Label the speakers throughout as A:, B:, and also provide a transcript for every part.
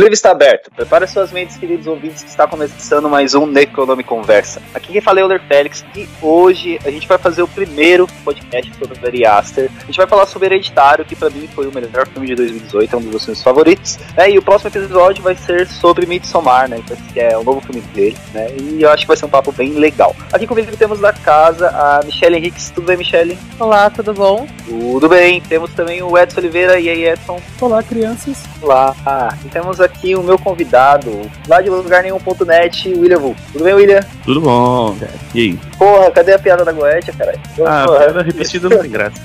A: Livro está aberto. Prepare suas mentes, queridos ouvintes, que está começando mais um Necronome Conversa. Aqui quem fala é o Euler Félix e hoje a gente vai fazer o primeiro podcast sobre o Ari Aster. A gente vai falar sobre Hereditário, que pra mim foi o melhor filme de 2018, é um dos meus filmes favoritos. né? E o próximo episódio vai ser sobre Midsommar, né? Que é o novo filme dele, né? E eu acho que vai ser um papo bem legal. Aqui comigo temos da casa a Michelle Henriques. Tudo bem, Michelle?
B: Olá, tudo bom?
A: Tudo bem. Temos também o Edson Oliveira. E aí, Edson?
C: Olá, crianças.
A: Olá, e temos aqui o meu convidado, lá de lugar nenhum.net, William Vu. Tudo bem, William?
D: Tudo bom, cara. E aí?
A: Porra, cadê a piada da Goetia, caralho?
D: Ah,
A: Porra,
D: piada repetida não tem graça.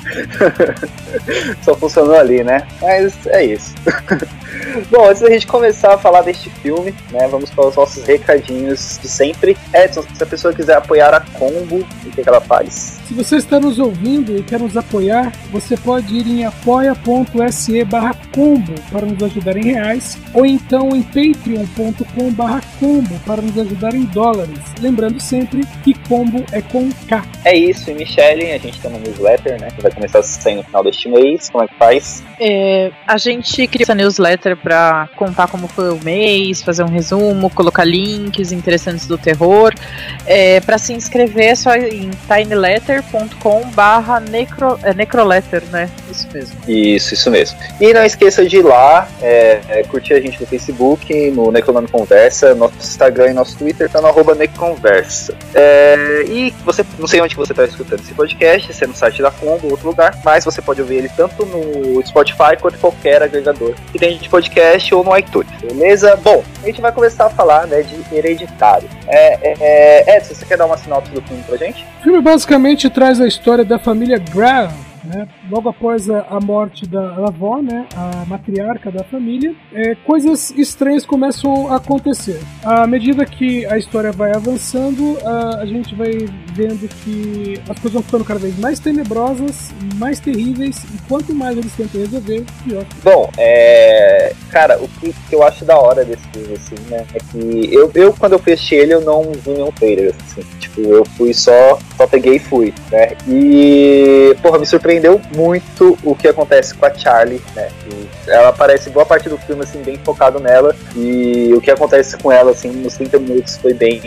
A: Só funcionou ali, né? Mas é isso. Bom, antes da gente começar a falar deste filme, né, vamos para os nossos recadinhos de sempre. Edson, se a pessoa quiser apoiar a Combo, o que, que ela faz?
C: Se você está nos ouvindo e quer nos apoiar, você pode ir em apoia.se barra combo para nos ajudar em reais, ou então em patreon.com barra combo para nos ajudar em dólares. Lembrando sempre que combo é com K.
A: É isso, e Michelle, a gente tem uma newsletter, né, que vai começar a sair no final deste mês. Como é que faz?
B: É, a gente criou essa newsletter para contar como foi o mês, fazer um resumo, colocar links interessantes do terror. É, para se inscrever é só em tinyletter.com barra necro, é, necroletter, né? Isso mesmo.
A: Isso, isso mesmo. E não esqueça de ir lá, é, é, curtir a gente no Facebook, no Necronome Conversa, nosso Instagram e nosso Twitter tá no arroba Necconversa. É, e você, não sei onde você está escutando esse podcast, se é no site da Combo ou outro lugar, mas você pode ouvir ele tanto no Spotify quanto qualquer agregador que tem de podcast ou no iTunes, beleza? Bom, a gente vai começar a falar né, de Hereditário. É, é, é, Edson, você quer dar uma sinopse do filme pra gente?
C: O filme basicamente traz a história da família Graham, né? Logo após a, a morte da avó, né? a matriarca da família, é, coisas estranhas começam a acontecer. À medida que a história vai avançando, a, a gente vai vendo que as coisas vão ficando cada vez mais tenebrosas, mais terríveis, e quanto mais eles tentam resolver, pior.
A: Bom, é. Cara, o que, que eu acho da hora desse filme, assim, né? É que eu, eu quando eu assistir ele, eu não vi nenhum trailer, assim. Tipo, eu fui só, só peguei e fui, né? E, porra, me surpreendeu muito o que acontece com a Charlie, né? Ela aparece boa parte do filme, assim, bem focado nela. E o que acontece com ela, assim, nos 30 minutos foi bem.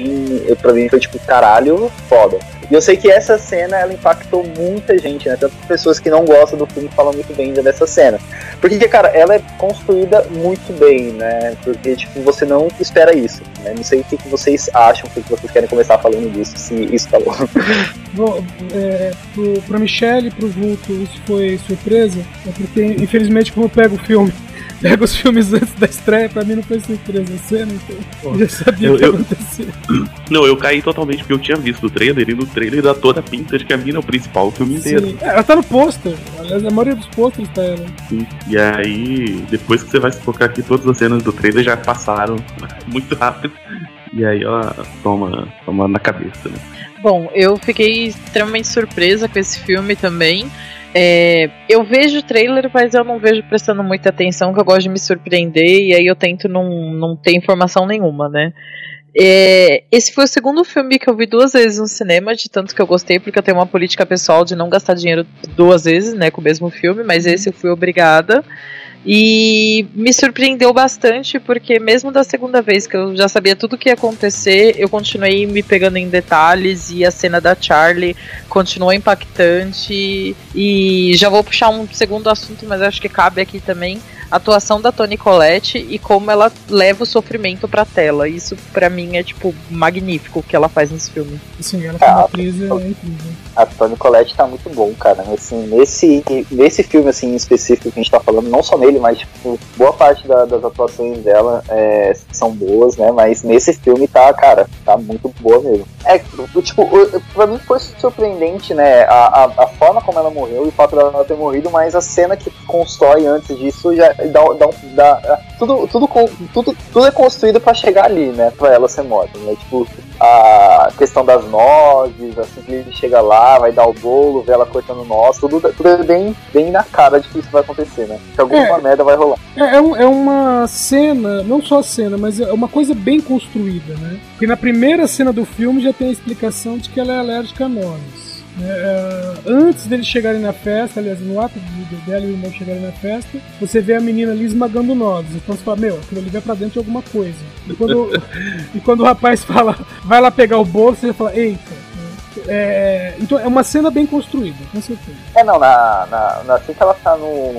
A: Pra mim foi tipo, caralho, foda. E eu sei que essa cena ela impactou muita gente, né? Tanto pessoas que não gostam do filme falam muito bem dessa cena. Porque, cara, ela é construída muito bem, né? Porque, tipo, você não espera isso. Né? Não sei o que, vocês acham, o que, vocês querem começar falando disso, se isso tá bom.
C: Bom, é, pro, pra Michelle e pro Vulto isso foi surpresa, é porque infelizmente como eu pego o filme, pego os filmes antes da estreia, pra mim não foi surpresa a cena, então eu já sabia
D: Eu-
C: o que ia acontecer.
D: Não, eu caí totalmente porque eu tinha visto o trailer e no trailer dá toda a pinta de que a mina é o principal o filme inteiro.
C: Sim. É, ela tá no pôster, aliás, a maioria dos pôsteres tá ela.
D: Sim. E aí, depois que você vai se focar aqui, todas as cenas do trailer já passaram muito rápido. E aí ela toma, toma na cabeça, né?
B: Bom, eu fiquei extremamente surpresa com esse filme também. É, eu vejo o trailer, mas eu não vejo prestando muita atenção, que eu gosto de me surpreender, e aí eu tento não, não ter informação nenhuma, né? É, esse foi o segundo filme que eu vi duas vezes no cinema, de tanto que eu gostei, porque eu tenho uma política pessoal de não gastar dinheiro duas vezes, né, com o mesmo filme, mas esse eu fui obrigada. E me surpreendeu bastante, porque mesmo da segunda vez que eu já sabia tudo o que ia acontecer, eu continuei me pegando em detalhes e a cena da Charlie continuou impactante. E já vou puxar um segundo assunto, mas acho que cabe aqui também. A atuação da Toni Collette e como ela leva o sofrimento pra tela. Isso pra mim é tipo magnífico o que ela faz nesse filme.
C: Assim, ela como
A: Ah,
C: atriz é incrível.
A: A Toni Collette tá muito bom, cara. Assim, nesse, nesse filme assim, em específico que a gente tá falando, não só nele, mas tipo, boa parte da- das atuações dela é, são boas, né? Mas nesse filme tá, cara, tá muito boa mesmo. É, tipo, pra mim foi surpreendente, né? A, a, a forma como ela morreu e o fato dela ter morrido, mas a cena que constrói antes disso já dá, dá, dá tudo, tudo, com- tudo, tudo é construído pra chegar ali, né? Pra ela ser morta, né? Tipo, a questão das nozes, assim que ele chega lá, vai dar o bolo, vê ela cortando nós, tudo, tudo é bem, bem na cara de que isso vai acontecer, né? Que alguma
C: É.
A: merda vai rolar.
C: É, é um- é uma cena, não só a cena, mas é uma coisa bem construída, né? Porque na primeira cena do filme já tem a explicação de que ela é alérgica a nozes. É, antes deles chegarem na festa, aliás, no ato de- dela e o irmão chegarem na festa, você vê a menina ali esmagando nozes. Então você fala, meu, aquilo ali vai pra dentro de alguma coisa. E quando, e quando o rapaz fala, vai lá pegar o bolo, você fala, eita. É, então é uma cena bem construída, com certeza.
A: É, não, na, na, na- assim que ela tá no,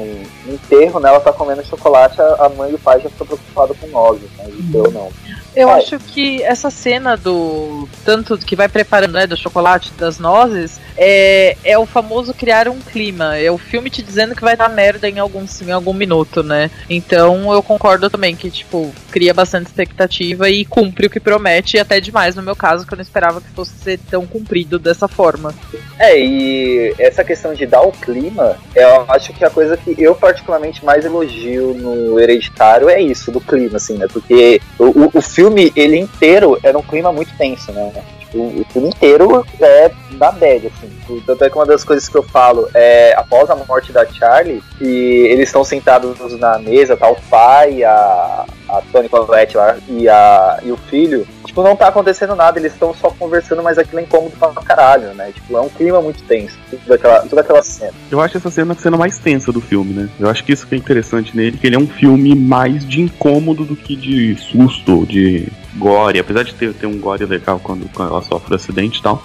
A: no enterro, né, ela tá comendo chocolate, a, a mãe e o pai já ficam preocupados com nozes, né? E eu não.
B: Eu
A: É.
B: acho que essa cena do. Tanto que vai preparando, né? Do chocolate, das nozes, é, é o famoso criar um clima. É o filme te dizendo que vai dar merda em algum, em algum minuto, né? Então eu concordo também que, tipo, cria bastante expectativa e cumpre o que promete, e até demais no meu caso, que eu não esperava que fosse ser tão cumprido dessa forma.
A: É, e essa questão de dar o clima, eu acho que a coisa que eu particularmente mais elogio no Hereditário é isso, do clima, assim, né? Porque o, o- o filme, ele inteiro, era um clima muito tenso, né? Tipo, o filme inteiro é da bad, assim. Tanto é que uma das coisas que eu falo é, após a morte da Charlie, e eles estão sentados na mesa, tá o pai, a, a Tony Collette lá, e, a, e o filho, tipo, não tá acontecendo nada, eles estão só conversando, mas aquilo é incômodo pra caralho, né? Tipo, é um clima muito tenso, toda aquela, aquela cena.
D: Eu acho essa cena a cena mais tensa do filme, né? Eu acho que isso que é interessante nele, que ele é um filme mais de incômodo do que de susto, de gore. Apesar de ter, ter um gore legal quando, quando ela sofre acidente e tal.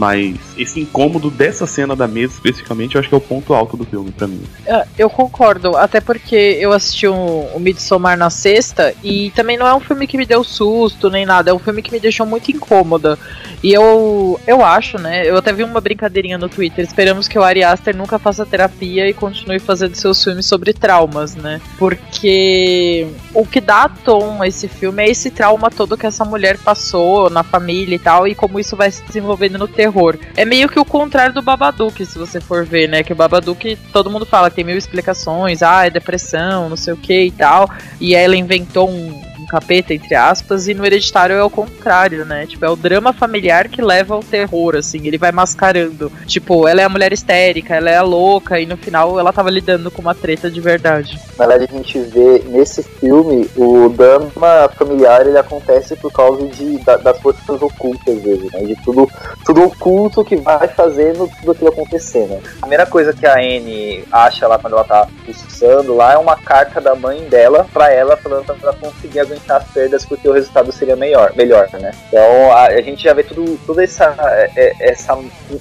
D: Mas esse incômodo dessa cena da mesa, especificamente, eu acho que é o ponto alto do filme pra mim.
B: É, Eu concordo, até porque eu assisti o, o Midsommar na sexta e também não é um filme que me deu susto nem nada, é um filme que me deixou muito incômoda. E eu, eu acho, né? Eu até vi uma brincadeirinha no Twitter. Esperamos que o Ari Aster nunca faça terapia e continue fazendo seus filmes sobre traumas, né? Porque o que dá tom a esse filme é esse trauma todo que essa mulher passou na família e tal, e como isso vai se desenvolvendo no terror. É meio que o contrário do Babadook, se você for ver, né? Que o Babadook, todo mundo fala tem mil explicações, ah, é depressão, não sei o que e tal. E ela inventou um capeta, entre aspas, e no Hereditário é o contrário, né? Tipo, é o drama familiar que leva ao terror, assim, ele vai mascarando. Tipo, ela é a mulher histérica, ela é a louca, e no final ela tava lidando com uma treta de verdade.
A: Na verdade, a gente vê nesse filme o drama familiar ele acontece por causa de, da- das forças ocultas, às vezes, né? De tudo, tudo oculto que vai fazendo tudo aquilo acontecer, né? A primeira coisa que a Anne acha lá quando ela tá pulsando lá é uma carta da mãe dela pra ela falando pra ela conseguir aguentar as perdas porque o resultado seria melhor, melhor né? Então a, a gente já vê tudo, toda essa, é- é- essa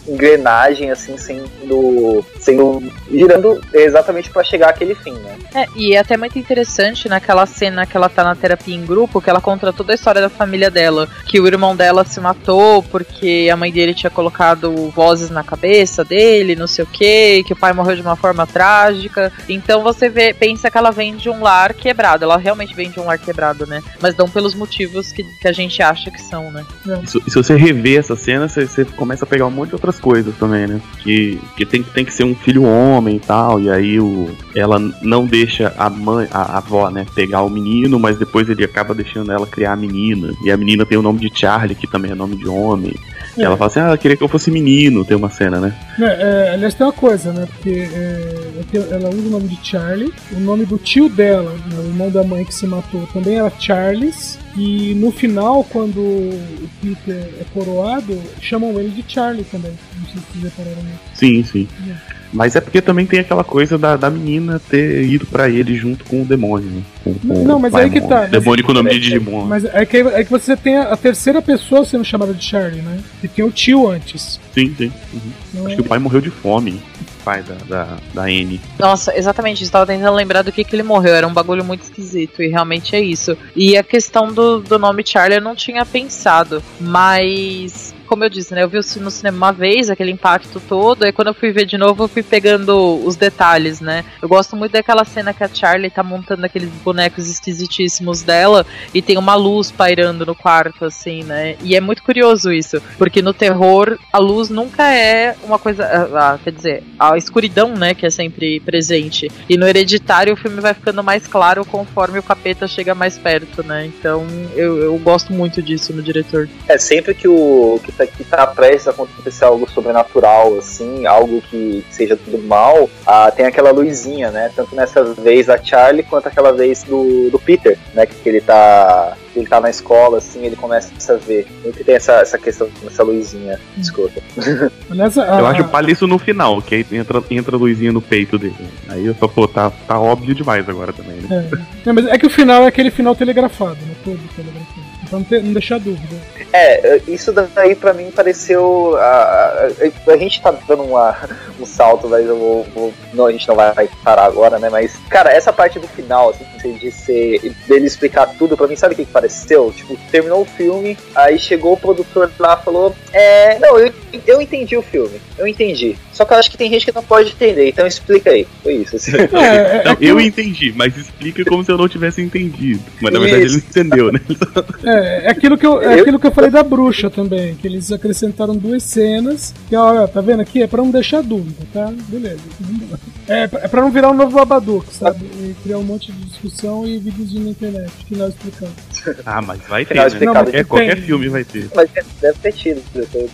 A: engrenagem assim sendo, sendo girando exatamente pra chegar àquele fim, né?
B: É, e é até muito interessante naquela cena que ela tá na terapia em grupo, que ela conta toda a história da família dela. Que o irmão dela se matou porque a mãe dele tinha colocado vozes na cabeça dele, não sei o que, que o pai morreu de uma forma trágica. Então você vê, pensa que ela vem de um lar quebrado. Ela realmente vem de um lar quebrado, né? Mas não pelos motivos que, que a gente acha que são, né?
D: E se, se você rever essa cena, você, você começa a pegar um monte de outras coisas também, né? Que, que tem, tem que ser um filho homem e tal, e aí o, ela não deixa a mãe, a, a avó, né, pegar o menino, mas depois ele acaba deixando ela criar a menina. E a menina tem o nome de Charlie, que também é nome de homem.
C: É.
D: ela fala assim, ah, ela queria que eu fosse menino, tem uma cena, né?
C: É, é, aliás, tem uma coisa, né? Porque é, é ela usa o nome de Charlie, o nome do tio dela, né, o irmão da mãe que se matou, também era Charles. E no final, quando o Peter é coroado, chamam ele de Charlie também. Não sei se vocês repararam.
D: Sim, sim. Mas é porque também tem aquela coisa da, da menina ter ido pra ele junto com o demônio, né? Com, com
C: Não, mas
D: o
C: aí que tá,
D: Demônio com o nome de Digimon.
C: Mas é que, é que você tem a, a terceira pessoa sendo chamada de Charlie, né? E tem o tio antes.
D: Sim, sim. Uhum.
C: Então,
D: Acho que o pai morreu de fome. O pai da, da, da Anne.
B: Nossa, exatamente. Estava tentando lembrar do que, que ele morreu. Era um bagulho muito esquisito. E realmente é isso. E a questão do, do nome Charlie eu não tinha pensado. Mas. Como eu disse, né? Eu vi no cinema uma vez, aquele impacto todo. Aí quando eu fui ver de novo, eu fui pegando os detalhes, né? Eu gosto muito daquela cena que a Charlie tá montando aqueles bonecos esquisitíssimos dela. E tem uma luz pairando no quarto, assim, né? E é muito curioso isso. Porque no terror, a luz nunca é uma coisa. ah, ah, quer dizer, a escuridão, né? Que é sempre presente. E no hereditário, o filme vai ficando mais claro conforme o capeta chega mais perto, né? Então eu, eu gosto muito disso no diretor.
A: É sempre que o que tá, que tá prestes a acontecer algo sobrenatural, assim, algo que seja tudo mal, ah, tem aquela luzinha, né? Tanto nessa vez da Charlie quanto aquela vez do, do Peter, né? Que ele tá. Ele tá na escola, assim, ele começa a ver. Sempre tem essa, essa questão, essa luzinha. Desculpa.
D: Eu
C: a-
D: acho palha isso no final, que aí entra, entra a luzinha no peito dele. Aí eu só, pô, tá, tá óbvio demais agora também, né?
C: É. Não, mas é que o final é aquele final telegrafado, né? Todo telegrafado. Pra não, ter- não deixar dúvida.
A: É, isso daí pra mim pareceu. A, a, a gente tá dando uma, um salto, mas eu vou. vou- não, a gente não vai parar agora, né? Mas, cara, essa parte do final, assim, de ser. dele explicar tudo, pra mim, sabe o que, que pareceu? Tipo, terminou o filme, aí chegou o produtor lá e falou: É. Não, eu, eu entendi o filme, eu entendi. Só que eu acho que tem gente que não pode entender, então explica aí. Foi isso, assim.
C: É, é,
D: Não,
C: é
D: eu entendi, mas explica como se eu não tivesse entendido. Mas na verdade ele não entendeu, né?
C: É, é aquilo que eu, é aquilo que eu falei da bruxa também, que eles acrescentaram duas cenas, que ó, tá vendo aqui? É pra não deixar dúvida, tá? Beleza. É, pra- é pra não virar um novo Babadook, sabe? E criar um monte de discussão e vídeos na internet, final explicando.
D: Ah, mas vai ter, né?
A: explicado
D: Qualquer,
C: que
D: qualquer
C: tem.
D: filme vai ter.
A: Mas deve ter tido.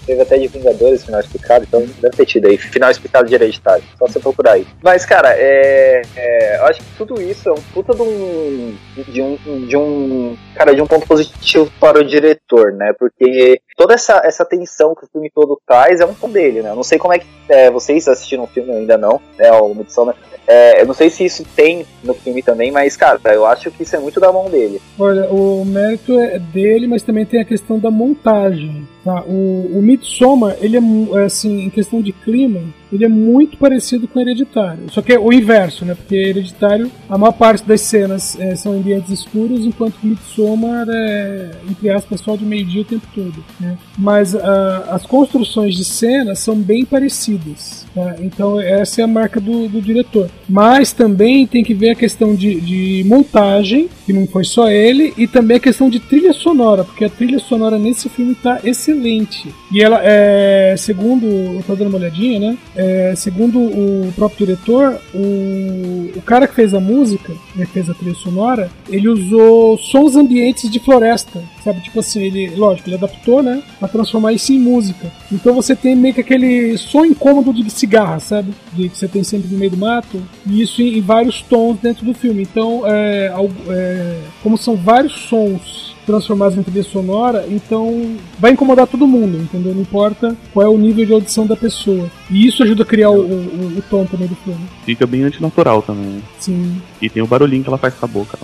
A: Teve até de Vingadores final explicado, então deve ter tido aí. Final explicado de hereditário. Só você procurar aí. Mas, cara, é, é, eu acho que tudo isso é um puta de um. De um, de um. Cara, de um ponto positivo para o diretor, né? Porque toda essa, essa tensão que o filme todo traz é um tom dele, né? Eu não sei como é que. é, vocês assistiram o filme ainda não, né? O Midsommar. É, eu não sei se isso tem no filme também, mas, cara, eu acho que isso é muito da mão dele.
C: Olha, o mérito é dele, mas também tem a questão da montagem. Tá? O, o Midsommar, ele é, é, assim, em questão de clima, ele é muito parecido com o Hereditário. Só que é o inverso, né? Porque Hereditário, a maior parte das cenas é, são em ambientes escuros, enquanto que Midsommar é, entre aspas, só de meio-dia o tempo todo. Né? Mas ah, as construções de cena são bem parecidas. tá? Então essa é a marca do, do diretor. Mas também tem que ver a questão de, de montagem, que não foi só ele, e também a questão de trilha sonora, porque a trilha sonora nesse filme está excelente. Excelente. E ela, é, segundo, eu tô dando uma olhadinha, né? É, segundo o próprio diretor, o, o cara que fez a música, né, fez a trilha sonora, ele usou sons ambientes de floresta, sabe? Tipo assim, ele, lógico, ele adaptou, né? Pra transformar isso em música. Então você tem meio que aquele som incômodo de cigarra, sabe? De que você tem sempre no meio do mato. E isso em, em vários tons dentro do filme. Então, é, é, como são vários sons transformados em trilha sonora, então vai incomodar todo mundo, entendeu? Não importa qual é o nível de audição da pessoa. E isso ajuda a criar o, o, o tom também do filme.
D: Fica bem antinatural também.
C: Sim.
D: E tem o barulhinho que ela faz com a boca.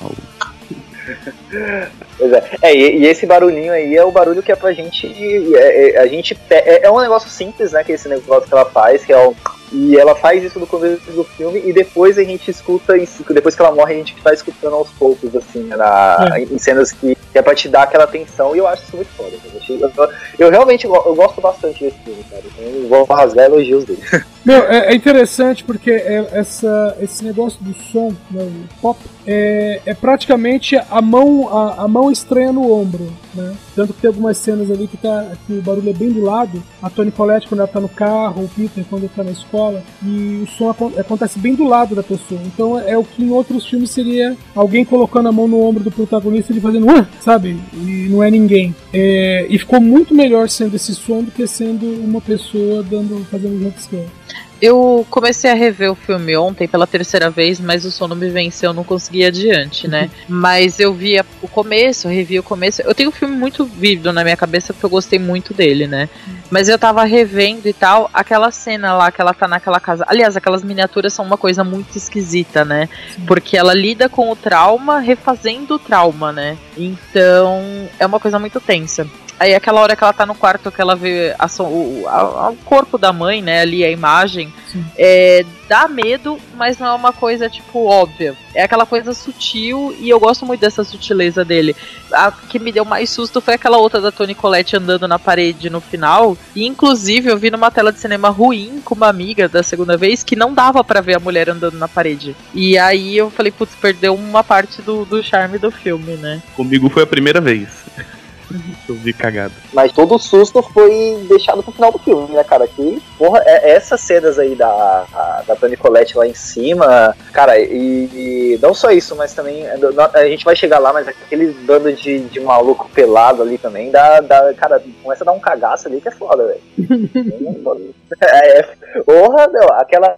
A: Pois é. É, e, e esse barulhinho aí é o barulho que é pra gente. é- é- a gente é, é um negócio simples, né? Que é esse negócio que ela faz, que é o. E ela faz isso no começo do filme e depois a gente escuta, depois que ela morre, a gente vai escutando aos poucos, assim, na, em cenas que, que é pra te dar aquela atenção, e eu acho isso muito foda. Eu, eu- realmente eu gosto bastante desse filme, cara. Então eu vou rasgar elogios dele.
C: Meu, é, é interessante porque é- essa, esse negócio do som, né, pop, é, é praticamente a mão, a, a mão estranha no ombro, né? Tanto que tem algumas cenas ali que, tá, que o barulho é bem do lado, a Tony Collette quando ela tá no carro, o Peter quando ele tá na escola, e o som acon- acontece bem do lado da pessoa. Então é o que em outros filmes seria alguém colocando a mão no ombro do protagonista e ele fazendo, "Uah", sabe? E não é ninguém. É, e ficou muito melhor sendo esse som do que sendo uma pessoa dando, fazendo jumpscare.
B: Eu comecei a rever o filme ontem pela terceira vez, mas o sono me venceu, eu não consegui ir adiante, né? Mas eu via o começo, eu revi o começo. Eu tenho o filme muito vívido na minha cabeça porque eu gostei muito dele, né? Mas eu tava revendo e tal, aquela cena lá que ela tá naquela casa. Aliás, aquelas miniaturas são uma coisa muito esquisita, né? Porque ela lida com o trauma refazendo o trauma, né? Então é uma coisa muito tensa. Aí aquela hora que ela tá no quarto, que ela vê a o, a- o corpo da mãe, né, ali a imagem, é, dá medo, mas não é uma coisa, tipo, óbvia. É aquela coisa sutil e eu gosto muito dessa sutileza dele. A que me deu mais susto foi aquela outra da Toni Collette andando na parede no final. E inclusive eu vi numa tela de cinema ruim com uma amiga da segunda vez que não dava pra ver a mulher andando na parede. E aí eu falei, putz, perdeu uma parte do, do charme do filme, né?
D: Comigo foi a primeira vez. Eu vi cagado.
A: Mas todo o susto foi deixado pro final do filme, né, cara? Que, porra, é- essas cenas aí da, a- da Toni Collette lá em cima, cara, e, e não só isso, mas também, a gente vai chegar lá, mas aquele bando de, de maluco pelado ali também, dá, dá, cara, começa a dar um cagaço ali que é foda, velho. é, porra, meu, aquela,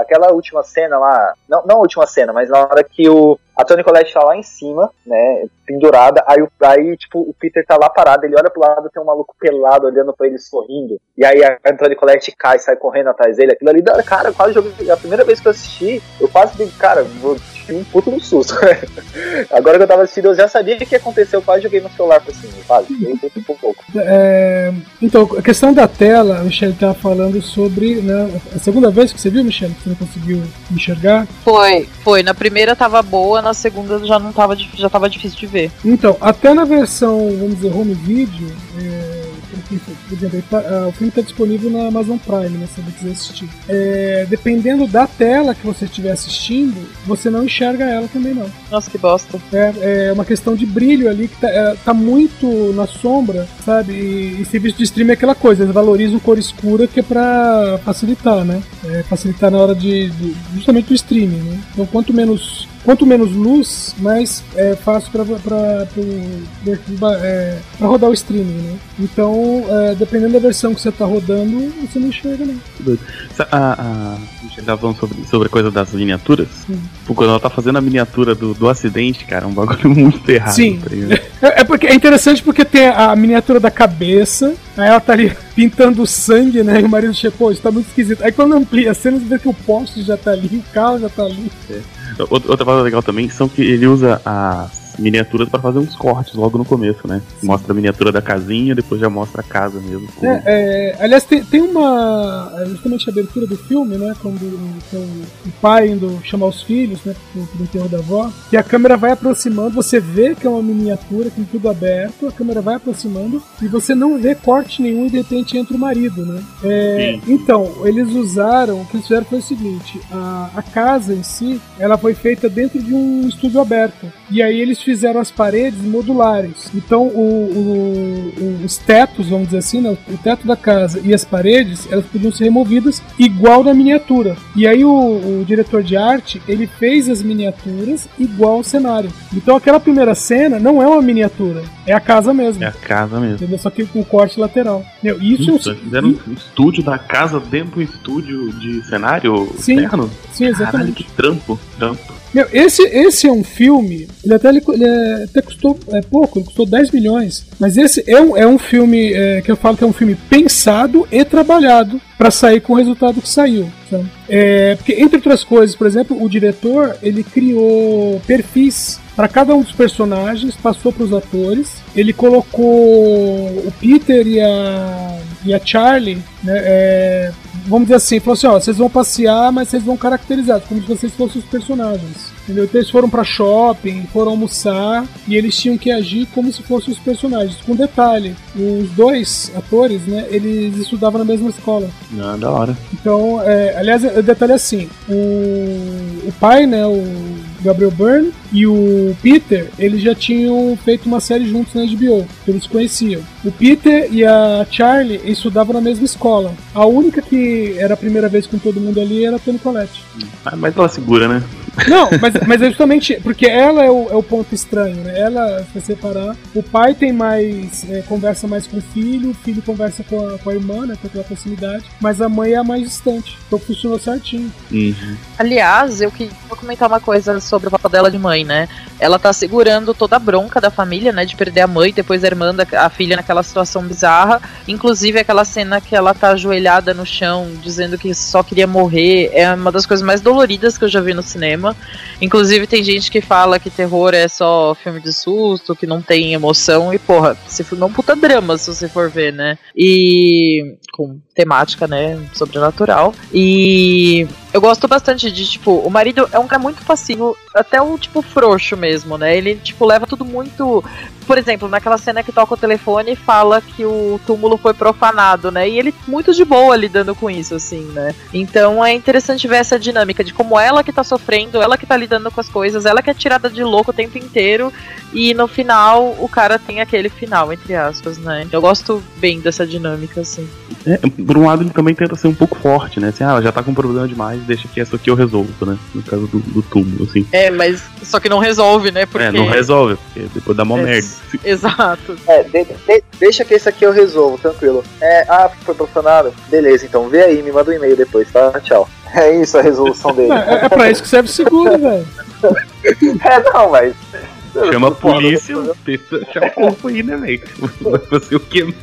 A: aquela última cena lá, não, não a última cena, mas na hora que o, a Toni Collette tá lá em cima, né, pendurada, aí, o- aí tipo, o Peter tá lá parado, ele olha pro lado, tem um maluco pelado olhando pra ele sorrindo, e aí a Toni Collette cai, sai correndo atrás dele, aquilo ali, cara, quase joguei, a primeira vez que eu assisti, eu quase dei, cara, vou um puto no susto, agora que eu tava assistindo, eu já sabia o que ia acontecer, eu quase joguei no celular pra cima, quase, eu por pouco.
C: É, então, a questão da tela, o Michel estava falando sobre. Né, a segunda vez que você viu, Michel, que você não conseguiu enxergar.
B: Foi, foi. Na primeira tava boa, na segunda já não tava, já tava difícil de ver.
C: Então, até na versão, vamos dizer, home video, é, por exemplo, ele tá- ah, o filme está disponível na Amazon Prime, né, se você quiser assistir. É, dependendo da tela que você estiver assistindo, você não enxerga ela também não.
B: Nossa, que bosta.
C: É, é uma questão de brilho ali que tá, é, tá muito na sombra, sabe? E, e serviço de streaming é aquela coisa, eles valorizam cor escura que é pra facilitar, né? É, facilitar na hora de, de- justamente do streaming, né? Então quanto menos quanto menos luz, mais é fácil para é, pra rodar o streaming, né? Então, é, dependendo da versão que você tá rodando, você não enxerga.
D: Sa- A, a, gente tava falando sobre, sobre a coisa das miniaturas. Pô, Quando ela tá fazendo a miniatura do, do acidente, cara, é um bagulho muito errado.
C: Sim.
D: tá?
C: É, é porque é interessante porque tem a miniatura da cabeça, aí ela tá ali pintando o sangue, né? E o marido chega, pô, isso tá muito esquisito. Aí quando amplia a cena, você vê que o poste já tá ali, o carro já tá ali.
D: Outra outra coisa legal também são que ele usa as miniaturas pra fazer uns cortes logo no começo, né? Mostra a miniatura da casinha, depois já mostra a casa mesmo.
C: É, é, aliás, tem, tem uma. é, Justamente a abertura do filme, né? Quando o, pai indo chamar os filhos, né? Pro, pro enterro da avó. Que a câmera vai aproximando, você vê que é uma miniatura, com tudo aberto, a câmera vai aproximando e você não vê corte nenhum e de repente entra o marido, né? É, então, eles usaram. O que eles fizeram foi o seguinte: a, a casa em si, ela foi feita dentro de um estúdio aberto. E aí eles fizeram as paredes modulares. Então o, o- os tetos, vamos dizer assim, né, o teto da casa e as paredes, elas podiam ser removidas igual na miniatura. E aí o, o diretor de arte, ele fez as miniaturas igual ao cenário. Então aquela primeira cena não é uma miniatura, é a casa mesmo.
D: É a casa mesmo.
C: Entendeu? Só que com corte lateral. Meu, isso é um-
D: fizeram um estúdio da casa dentro do estúdio de cenário
C: Sim.
D: externo?
C: Sim,
D: Caralho,
C: exatamente.
D: que trampo, trampo.
C: Meu, esse, esse é um filme. Ele até, ele, ele é- até custou é, pouco, ele custou 10 milhões. Mas esse é um, é um filme é, que eu falo que é um filme pensado e trabalhado para sair com o resultado que saiu. sabe? É, porque, entre outras coisas, por exemplo, o diretor ele criou perfis para cada um dos personagens, passou para os atores. Ele colocou o Peter e a, e a Charlie, né, é, vamos dizer assim, falou assim: ó, vocês vão passear, mas vocês vão caracterizados, como se vocês fossem os personagens. Entendeu? Então eles foram para shopping, foram almoçar e eles tinham que agir como se fossem os personagens. Com detalhe, os dois atores, né, eles estudavam na mesma escola.
D: Ah, da hora.
C: Então, é, aliás, o detalhe é assim: o, o pai, né, o Gabriel Byrne e o Peter, eles já tinham feito uma série juntos na HBO, que eles conheciam. O Peter e a Charlie estudavam na mesma escola. A única que era a primeira vez com todo mundo ali era a Toni Collette.
D: Ah, Mas ela segura, né?
C: Não, mas, mas é justamente porque ela é o, é o ponto estranho, né? Ela, se você separar, o pai tem mais. é, conversa mais com o filho, o filho conversa com a, com a irmã, né? Com aquela proximidade, mas a mãe é a mais distante. Então funcionou certinho.
D: Uhum.
B: Aliás, eu queria comentar uma coisa sobre o papel dela de mãe, né? Ela tá segurando toda a bronca da família, né? De perder a mãe, depois a irmã, da, a filha naquela situação bizarra. Inclusive aquela cena que ela tá ajoelhada no chão, dizendo que só queria morrer. É uma das coisas mais doloridas que eu já vi no cinema. Inclusive tem gente que fala que terror é só filme de susto, que não tem emoção. E, porra, filme é um puta drama, se você for ver, né? E. com temática, né? Sobrenatural. E. Eu gosto bastante de, tipo, o marido é um cara muito passivo, até o tipo frouxo mesmo, né? Ele, tipo, leva tudo muito. Por exemplo, naquela cena que toca o telefone e fala que o túmulo foi profanado, né? E ele muito de boa lidando com isso, assim, né? Então é interessante ver essa dinâmica de como ela que tá sofrendo, ela que tá lidando com as coisas, ela que é tirada de louco o tempo inteiro, e no final o cara tem aquele final, entre aspas, né? Eu gosto bem dessa dinâmica, assim.
D: É, por um lado, ele também tenta ser um pouco forte, né? Assim, ah, ela já tá com problema demais, deixa que essa aqui eu resolvo, né? No caso do, do túmulo, assim.
B: É, mas só que não resolve, né? Porque...
D: É, não resolve, porque depois dá mó
B: É,
D: merda.
B: Exato.
A: É, de- de- deixa que esse aqui eu resolvo, tranquilo. É, ah, foi profanado? Beleza, então vê aí, me manda um e-mail depois, tá? Tchau. É isso a resolução dele.
C: Não, é, é pra isso que serve o seguro, velho.
A: É, não, mas.
D: Chama a polícia,
A: não-
D: achar o corpo aí, né, velho? Vai fazer o quê?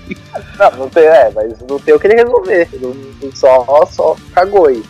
A: Não, não tem, é, mas não tem o que ele resolver. Não, não só, só cagou aí.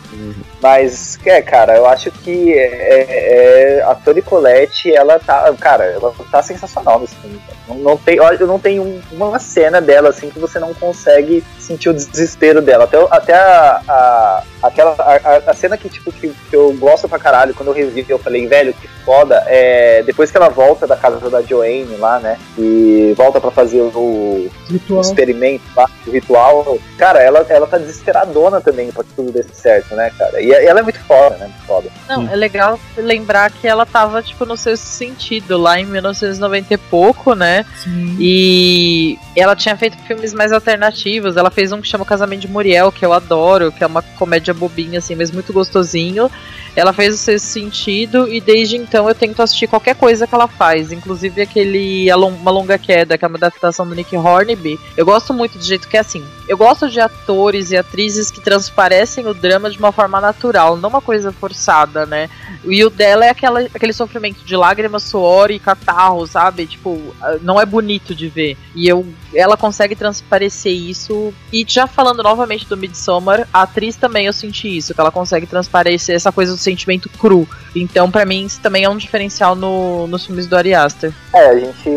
A: Mas, é, cara, eu acho que é, é, a Toni Collette, ela tá, cara, ela tá sensacional nesse filme. Não, não tem, eu não tenho um- uma cena dela assim que você não consegue sentir o desespero dela. Até, até a, a- aquela a- a cena que tipo que, que eu gosto pra caralho quando eu revi, eu falei, velho, que foda. É depois que ela volta da casa da Joanne lá, né? E volta pra fazer o,
C: Ritual.
A: experimento lá, o ritual. Cara, ela, ela tá desesperadona também pra que tudo dê certo, né, cara? E ela é muito foda, né? Muito foda.
B: Não, é legal lembrar que ela tava, tipo, no seu sentido, lá em 1990 e pouco, né?
C: Sim.
B: E ela tinha feito filmes mais alternativos. Ela fez um que chama Casamento de Muriel, que eu adoro, que é uma comédia bobinha, assim, mas muito gostosinho. Ela fez o seu sentido e desde então eu tento assistir qualquer coisa que ela faz, inclusive aquele Uma Longa Queda, que é uma adaptação do Nick Hornby. Eu gosto muito do jeito que é assim. Eu gosto de atores e atrizes que transparecem o drama de uma forma natural, não uma coisa forçada, né? E o dela é aquela, aquele sofrimento de lágrimas, suor e catarro, sabe? Tipo, não é bonito de ver. E eu, ela consegue transparecer isso. E já falando novamente do Midsommar, a atriz também eu senti isso, que ela consegue transparecer essa coisa do sentimento cru. Então, pra mim, isso também é um diferencial no, nos filmes do Ari Aster.
A: É, a gente.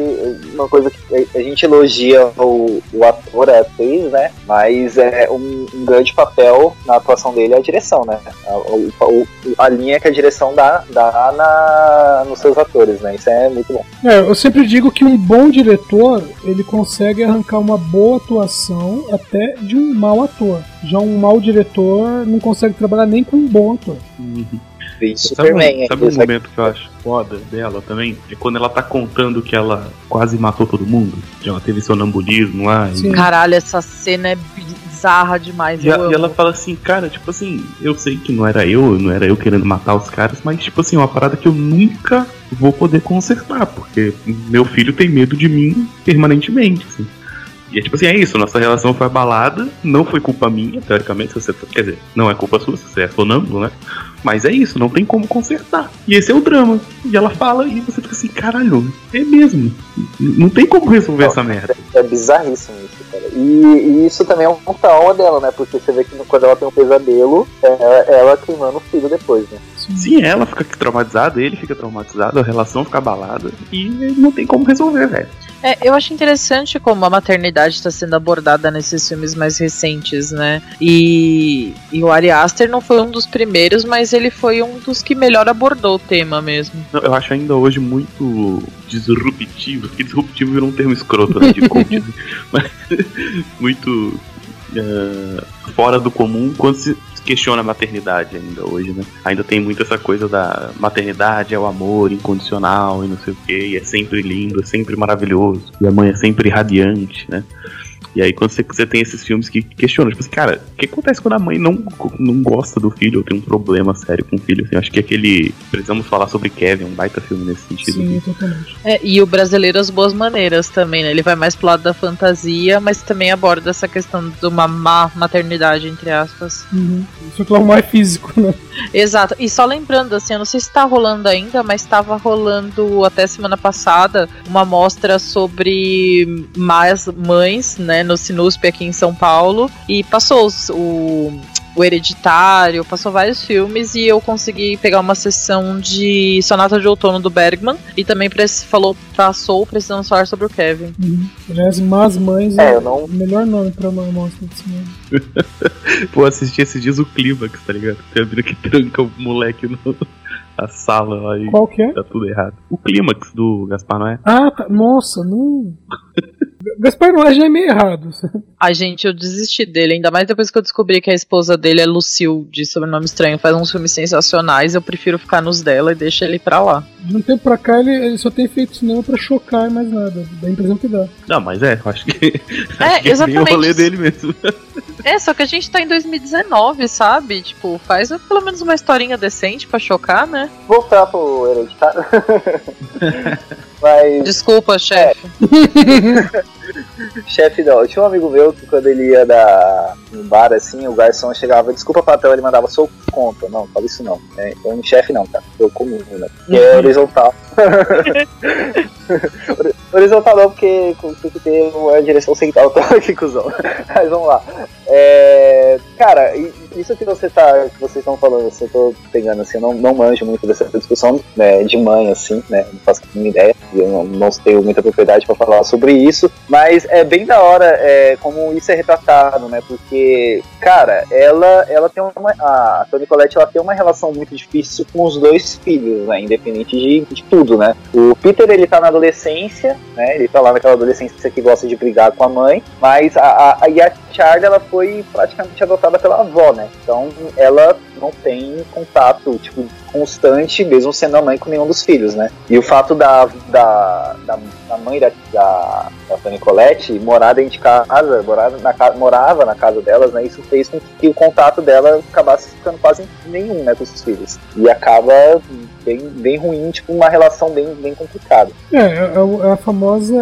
A: Uma coisa que a gente elogia o, o ator, a atriz, né? Mas é um, um grande papel na atuação dele é a direção, né? A, o- a linha que a direção dá, dá na, nos seus atores, né? Isso é muito bom.
C: É, eu sempre digo que um bom diretor ele consegue arrancar uma boa atuação até de um mau ator. Já um mau diretor não consegue trabalhar nem com um bom ator.
D: Uhum. Sabe,
A: Superman.
D: um, sabe um momento que eu acho foda dela também? É quando ela tá contando que ela quase matou todo mundo. Que ela teve sonambulismo lá. e-.
B: Caralho, essa cena é bizarra demais.
D: E, a- e ela fala assim, cara, tipo assim, eu sei que não era eu, não era eu querendo matar os caras, mas tipo assim, é uma parada que eu nunca vou poder consertar, porque meu filho tem medo de mim permanentemente, assim. E é tipo assim, é isso, nossa relação foi abalada, não foi culpa minha, teoricamente, se você. Quer dizer, não é culpa sua, se você é sonâmbulo, né? Mas é isso, não tem como consertar. E esse é o drama. E ela fala e você fica assim, caralho, é mesmo. Não tem como resolver essa merda.
A: É bizarríssimo isso, cara. E, e isso também é um trauma dela, né? Porque você vê que quando ela tem um pesadelo, é ela queimando o filho depois, né?
D: Sim, ela fica traumatizada, ele fica traumatizado, a relação fica abalada e não tem como resolver, velho.
B: É, eu acho interessante como a maternidade está sendo abordada nesses filmes mais recentes, né? E, e o Ari Aster não foi um dos primeiros, mas ele foi um dos que melhor abordou o tema mesmo.
D: Eu acho ainda hoje muito disruptivo, porque disruptivo virou um termo escroto né, de né? mas muito eh, fora do comum quando se questiona a maternidade ainda hoje, né? Ainda tem muito essa coisa da maternidade é o amor incondicional e não sei o que, e é sempre lindo, é sempre maravilhoso, e a mãe é sempre radiante, né? E aí quando você, você tem esses filmes que questionam, tipo assim, cara, o que acontece quando a mãe não, não gosta do filho ou tem um problema sério com o filho? Assim, eu acho que aquele. Precisamos falar sobre Kevin, um baita filme nesse sentido.
C: Sim, totalmente.
B: É, e o brasileiro As Boas Maneiras também, né? Ele vai mais pro lado da fantasia, mas também aborda essa questão de uma má maternidade, entre aspas.
C: Uhum. Só que lá o mais físico, né?
B: Exato. E só lembrando, assim, eu não sei se tá rolando ainda, mas estava rolando até semana passada uma mostra sobre más mães, né, no Sinusp aqui em São Paulo. E passou o, o Hereditário, passou vários filmes e eu consegui pegar uma sessão de Sonata de Outono do Bergman. E também falou, passou Precisamos Falar sobre o Kevin.
C: Uhum. Aliás, Más Mães
A: É,
C: é,
A: não-
C: o melhor nome pra uma mostra de cinema.
D: Pô, assisti esses dias o Clímax, tá ligado? Tem a vida que tranca o moleque no, na sala lá e
C: Qual que é?
D: tá tudo errado. O Clímax do Gaspar Noé.
C: Ah, tá. Nossa, não. Gaspar Noé já é meio errado.
B: Ai, gente, eu desisti dele, ainda mais depois que eu descobri que a esposa dele é Lucille, de sobrenome estranho, faz uns filmes sensacionais, eu prefiro ficar nos dela e deixa ele pra lá.
C: De um tempo pra cá ele, ele só tem feito cinema pra chocar e mais nada. Dá a impressão que dá.
D: Não, mas é, eu acho que.
B: É,
D: acho que bem o
B: exatamente.
D: rolê dele mesmo.
B: É, só que a gente tá em 2019, sabe? Tipo, faz pelo menos uma historinha decente pra chocar, né?
A: Voltar pro hereditário. Mas,
B: Desculpa, chefe.
A: Chefe, não. Eu tinha um amigo meu que quando ele ia da, no bar, assim, o garçom chegava, desculpa, patrão, ele mandava, sou conta. Não, fala isso não. Né? Então, chefe não, cara. Eu comum, né? Porque é horizontal. horizontal não, porque tem que ter uma direção central. Tô aqui, cuzão. Mas vamos lá. É, cara, isso que você tá, que vocês estão falando, assim, eu tô pegando assim, eu não, não manjo muito dessa discussão né, de mãe, assim, né? Não faço a mínima ideia, eu não, não tenho muita propriedade pra falar sobre isso, mas é bem da hora é, como isso é retratado, né? Porque, cara, ela, ela tem uma. A Toni Collette ela tem uma relação muito difícil com os dois filhos, né? Independente de, de tudo, né? O Peter ele tá na adolescência, né? Ele tá lá naquela adolescência que gosta de brigar com a mãe, mas a, a, a Charlie ela foi praticamente adotada pela avó, né? Então ela não tem contato, tipo, constante, mesmo sendo a mãe com nenhum dos filhos, né? E o fato da, da, da, da mãe da, da, da Toni Collette morar dentro de casa, morar na, morava na casa delas, né? Isso fez com que o contato dela acabasse ficando quase nenhum, né, com os filhos. E acaba bem, bem ruim, tipo, uma relação bem, bem complicada.
C: É, é, é é a famosa.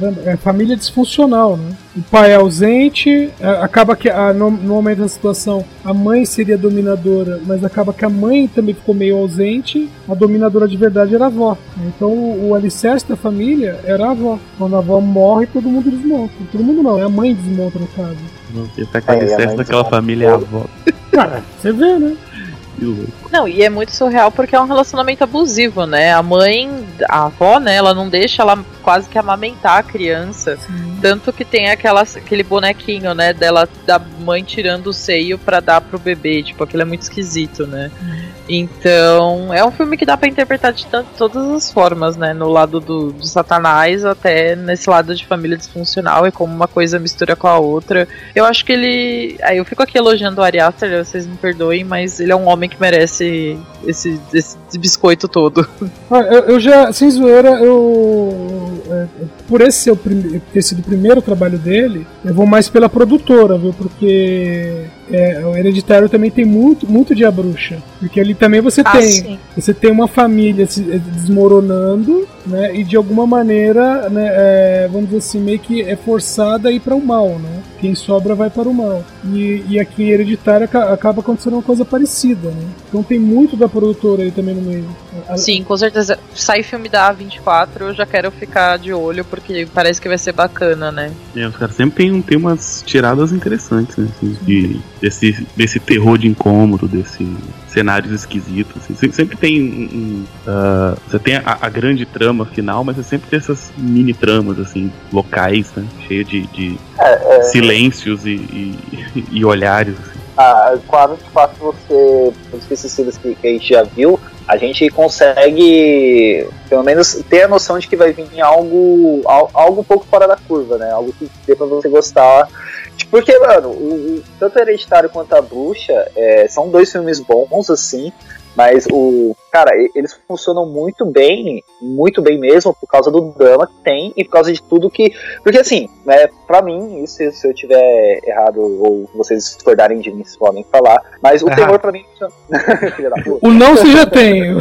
C: Caramba, É a família disfuncional, né? O pai é ausente, é, acaba que a, no, no momento da situação a mãe seria dominadora, mas acaba que a mãe também ficou meio ausente, a dominadora de verdade era a avó. Então o, o alicerce da família era a avó. Quando a avó morre, todo mundo desmonta. Todo mundo não, é a mãe que desmonta no caso.
D: Não, Esse é
A: É,
D: aquele
A: a
D: excesso
A: mãe
D: daquela família avó.
C: Cara, você vê, né?
D: Que louco.
B: Não, e é muito surreal porque é um relacionamento abusivo, né? A mãe, a avó, né, ela não deixa ela quase que amamentar a criança. Tanto que tem aquela, aquele bonequinho, né, dela, da mãe tirando o seio pra dar pro bebê. Tipo, aquilo é muito esquisito, né? Então, é um filme que dá pra interpretar de tanto, todas as formas, né? No lado do, do satanás, até nesse lado de família disfuncional, e como uma coisa mistura com a outra. Eu acho que ele. Aí eu fico aqui elogiando o Ari Aster, vocês me perdoem, mas ele é um homem que merece esse, esse biscoito todo.
C: Ah, eu, eu já, sem zoeira, eu. é, por esse ser ter sido o primeiro trabalho dele, eu vou mais pela produtora, viu? Porque é, o Hereditário também tem muito, muito de a bruxa. Porque ali também você
B: Ah,
C: tem.
B: sim.
C: Você tem uma família se eh, desmoronando, né? E de alguma maneira, né, é, vamos dizer assim, meio que é forçada a ir para o mal, né? Quem sobra vai para o mal. E, e aqui em Hereditário aca- acaba acontecendo uma coisa parecida, né? Então tem muito da produtora aí também no meio. A-
B: Sim, com certeza. Sai filme da A24, eu já quero ficar de olho, porque parece que vai ser bacana, né?
D: É, os caras sempre tem, tem umas tiradas interessantes, né? assim, de- desse, desse terror de incômodo, desse cenários esquisitos. assim. Se- Sempre tem um. um, ah, você tem a, a grande trama final, mas você sempre tem essas mini tramas, assim, locais, né? Cheia de, de silêncios e, e, e olhares. assim.
A: Ah, claro, de fato, você, pelos pesticidas que, que a gente já viu, a gente consegue, pelo menos, ter a noção de que vai vir algo, al- algo um pouco fora da curva, né? Algo que dê pra você gostar. Porque, mano, o, o- tanto Hereditário quanto a Bruxa é, são dois filmes bons, assim, mas o. Cara, eles funcionam muito bem, muito bem mesmo, por causa do drama que tem e por causa de tudo que. Porque assim, né, pra mim, isso se eu tiver errado ou vocês discordarem de mim, vocês podem falar, mas o
C: Errado.
A: terror pra mim. Filha da puta.
C: O não você já tem.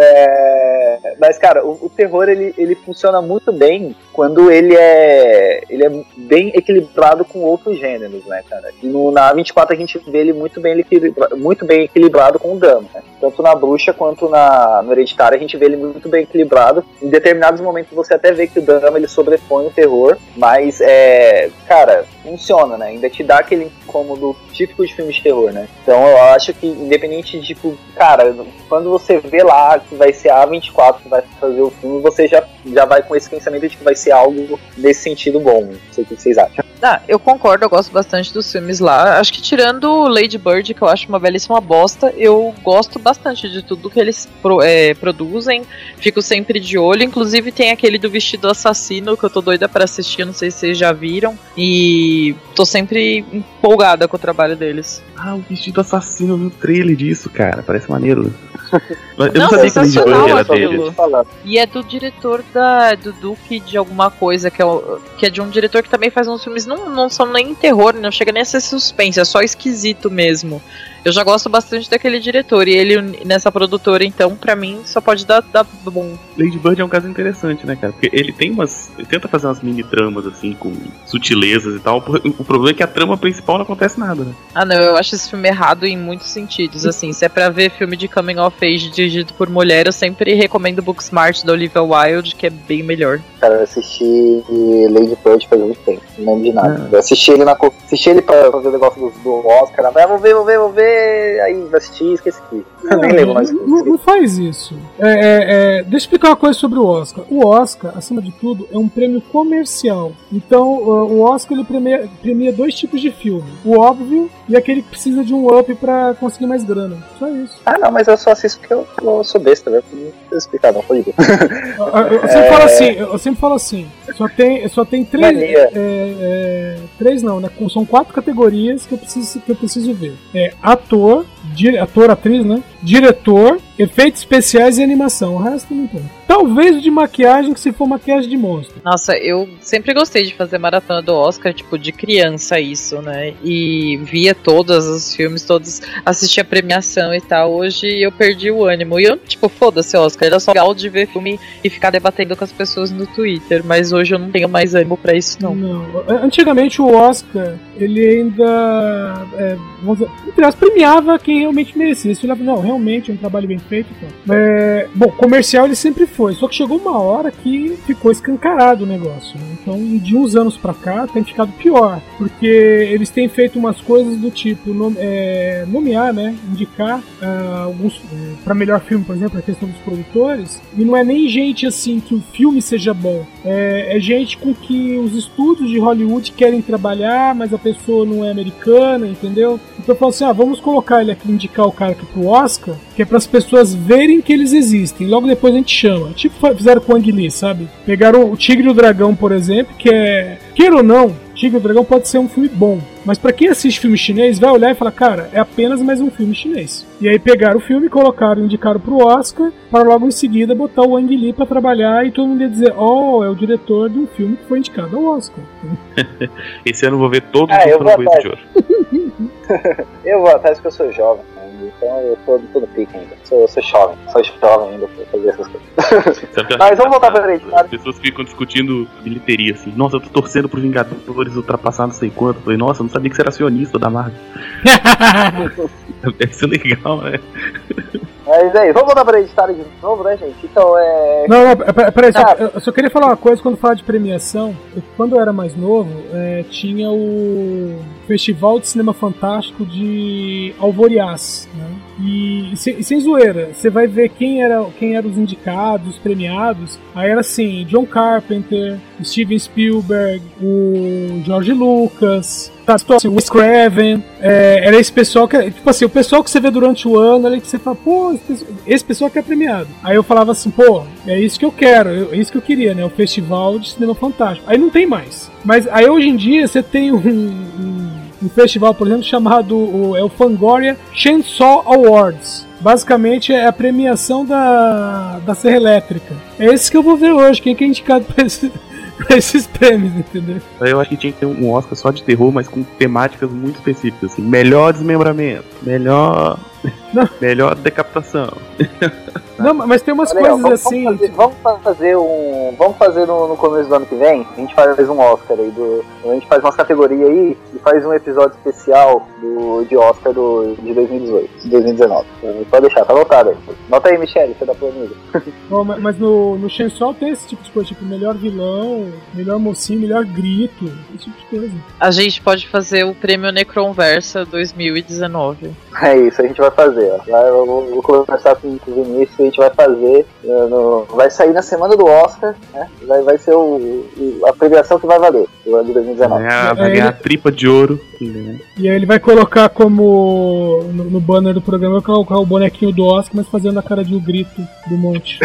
A: É, mas, cara, o, o terror ele, ele funciona muito bem quando ele é, ele é bem equilibrado com outros gêneros, né, cara? E no, na 24 a gente vê ele muito bem, equilibra, muito bem equilibrado com o drama. Né? Tanto na bruxa quanto na, no hereditário a gente vê ele muito bem equilibrado. Em determinados momentos você até vê que o drama ele sobrepõe o terror, mas, é, cara, funciona, né? Ainda te dá aquele incômodo típico de filme de terror, né? Então eu acho que, independente de, tipo, cara, quando você vê lá que vai ser a A24 que vai fazer o filme, você já, já vai com esse pensamento de que vai ser algo nesse sentido bom. Não sei o que vocês acham.
B: Ah, eu concordo, eu gosto bastante dos filmes lá. Acho que tirando Lady Bird, que eu acho uma belíssima bosta, eu gosto bastante de tudo que eles pro- é, produzem. Fico sempre de olho. Inclusive tem aquele do vestido assassino que eu tô doida pra assistir, não sei se vocês já viram. E tô sempre empolgada com o trabalho deles.
D: Ah, o vestido assassino no trailer disso, cara. Parece maneiro. Eu
B: Não,
D: não sabia que o era
B: aquilo.
D: dele.
B: E é do diretor da, do Duque de alguma coisa, que é, o- que é de um diretor que também faz uns filmes, não, não são nem terror, não chega nem a ser suspense, é só esquisito mesmo. Eu já gosto bastante daquele diretor, e ele nessa produtora, então, pra mim, só pode dar, dar bom.
D: Lady Bird é um caso interessante, né, cara? Porque ele tem umas. Ele tenta fazer umas mini tramas, assim, com sutilezas e tal. O problema é que a trama principal não acontece nada, né?
B: Ah, não, eu acho esse filme errado em muitos sentidos. Assim, se é pra ver filme de coming of age dirigido por mulher, eu sempre recomendo Booksmart da Olivia Wilde, que é bem melhor.
A: Cara, eu assisti Lady Bird faz muito tempo, não lembro de nada. Eu assisti ele na assisti ele pra fazer o negócio do, do Oscar, ah, vou ver, vou ver, vou ver, aí e esqueci. Nem lembro mais.
C: não, não- faz isso. É, é, é, deixa eu explicar uma coisa sobre o Oscar. O Oscar, acima de tudo, é um prêmio comercial. Então, o Oscar ele premia, premia dois tipos de filme: o óbvio e aquele que precisa de um up pra conseguir mais grana. Só isso.
A: Ah, não, mas eu só assisto porque eu, eu sou besta, velho. Não precisa explicar, não, pode ver.
C: Eu, eu sempre falo assim, eu sempre falo assim, só tem, só tem três, é, é, três não, né? São quatro categorias que eu preciso, que eu preciso ver. É ator, ator, atriz, né? Diretor, efeitos especiais e animação. O resto não tem. Talvez o de maquiagem, que se for maquiagem de monstro.
B: Nossa, eu sempre gostei de fazer maratona do Oscar, tipo, de criança isso, né? E via todos os filmes, todos, assistia a premiação e tal. Hoje eu perdi o ânimo. E eu, tipo, foda-se Oscar, era só legal de ver filme e ficar debatendo com as pessoas no Twitter. Mas hoje eu não tenho mais ânimo pra isso, não.
C: Antigamente o Oscar, ele ainda, é, vamos dizer, premiava quem realmente merecia. Olhava, não, realmente é um trabalho bem feito. Então. É, bom, comercial ele sempre foi, só que chegou uma hora que ficou escancarado o negócio. Né? Então, de uns anos pra cá, tem ficado pior, porque eles têm feito umas coisas do tipo nome- é, nomear, né, indicar ah, alguns para melhor filme, por exemplo, a questão dos produtores, e não é nem gente assim que o filme seja bom, é, é gente com que os estúdios de Hollywood querem trabalhar, mas a pessoa não é americana, entendeu? Então eu falo assim, ah, vamos colocar ele aqui, indicar o cara aqui pro Oscar, que é para as pessoas verem que eles existem. Logo depois a gente chama. Tipo fizeram com o Ang Lee, sabe? Pegaram o Tigre e o Dragão, por exemplo, que é, queira ou não, Tigre e o Dragão pode ser um filme bom, mas pra quem assiste filme chinês, vai olhar e falar, cara, é apenas mais um filme chinês. E aí pegaram o filme, colocaram, indicaram pro Oscar, para logo em seguida botar o Ang Lee pra trabalhar e todo mundo ia dizer, oh, é o diretor de um filme que foi indicado ao Oscar.
D: Esse ano eu vou ver todos
A: Ah,
D: os
A: eu vou
D: framboesas de ouro.
A: Eu vou atrás porque eu sou jovem, então eu tô, tô no pique ainda. Sou, sou jovem, sou jovem ainda pra fazer essas coisas. Mas vamos voltar pra frente,
D: As pessoas ficam discutindo bilheteria assim. Nossa, eu tô torcendo pro Vingadores ultrapassar não sei quanto. Eu falei, nossa, eu não sabia que você era acionista da Marvel. Deve ser legal, né?
A: Mas é isso, vamos voltar pra editar de novo, né, gente? Então é.
C: Não, não, pera- peraí, só,
A: Cara.
C: eu só queria falar uma coisa quando falar de premiação. Eu- Quando eu era mais novo, é, tinha o Festival de Cinema Fantástico de Alvoriaz, né? E, e sem, e sem zoeira, você vai ver quem era quem eram os indicados, os premiados. Aí era assim, John Carpenter, Steven Spielberg, o George Lucas, tá, assim, o Wes Craven, é, era esse pessoal que, tipo assim, o pessoal que você vê durante o ano, ali que você fala, pô, esse pessoal, que é premiado. Aí eu falava assim, pô, é isso que eu quero, é isso que eu queria, né, o Festival de Cinema Fantástico. Aí não tem mais. Mas aí hoje em dia você tem um, um, um festival, por exemplo, chamado o, é o Fangoria Chainsaw Awards. Basicamente é a premiação da, da Serra Elétrica. É esse que eu vou ver hoje, quem que é indicado pra, esse- pra esses prêmios, entendeu?
D: Eu acho que tinha que ter um Oscar só de terror, mas com temáticas muito específicas, assim. Melhor desmembramento, melhor.
C: Não.
D: melhor decapitação.
C: Não, mas tem umas
A: Olha
C: coisas
A: vamos,
C: assim.
A: vamos fazer, vamos fazer um. Vamos fazer no, no começo do ano que vem. A gente faz um Oscar aí. Do, a gente faz uma categoria aí e faz um episódio especial do, de Oscar do, de 2018, de 2019. Então, Pode deixar, tá anotado aí. Nota aí, Michele, você planilha.
C: Bom, ma- mas no, no Chainsaw tem esse tipo de coisa, tipo melhor vilão, melhor mocinho, melhor grito, esse tipo de coisa.
B: A gente pode fazer o prêmio Necronversa 2019.
A: É isso, a gente vai fazer. Ó. Vai, eu vou, vou conversar com o Vinícius e gente vai fazer. eh, no- vai sair na semana do Oscar, né? Vai, vai ser o- a premiação que vai valer, do ano de 2019.
D: Vai ganhar, vai
C: É,
D: ganhar
C: ele-
D: a tripa de ouro.
C: E aí ele vai colocar como. No, no banner do programa, vai colocar o bonequinho do Oscar, mas fazendo a cara de o grito do monte.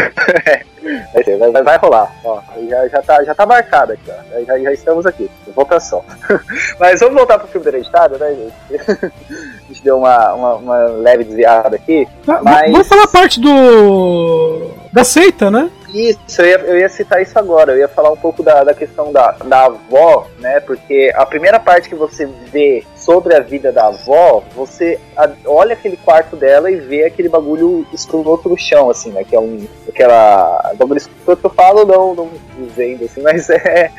A: Vai, ser, vai, vai- vai rolar. Ó, já, já, tá, já tá marcado aqui, ó. Já, já estamos aqui. Votação. Mas vamos voltar pro filme do hereditário, né, gente? a gente deu uma, uma, uma leve desviada aqui.
C: Tá,
A: Mas-
C: Vamos falar a parte do. da seita, né?
A: Isso, eu ia, eu ia citar isso agora. Eu ia falar um pouco da, da questão da, da avó, né? Porque a primeira parte que você vê sobre a vida da avó, você olha aquele quarto dela e vê aquele bagulho escroto no chão, assim, né? Que é um. Aquela. Bagulho escroto que eu falo, não, não dizendo assim, mas é,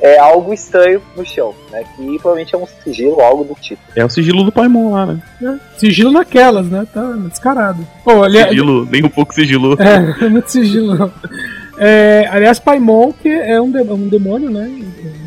A: é algo estranho no chão, né? Que provavelmente é um sigilo, algo do tipo.
D: É o sigilo do Paimon lá, né?
C: Sigilo naquelas, né? Tá descarado. Pô, ali,
D: Sigilo, nem um pouco sigilo.
C: É, muito sigilo não. É, aliás, Paimon, que é um, de- um demônio, né?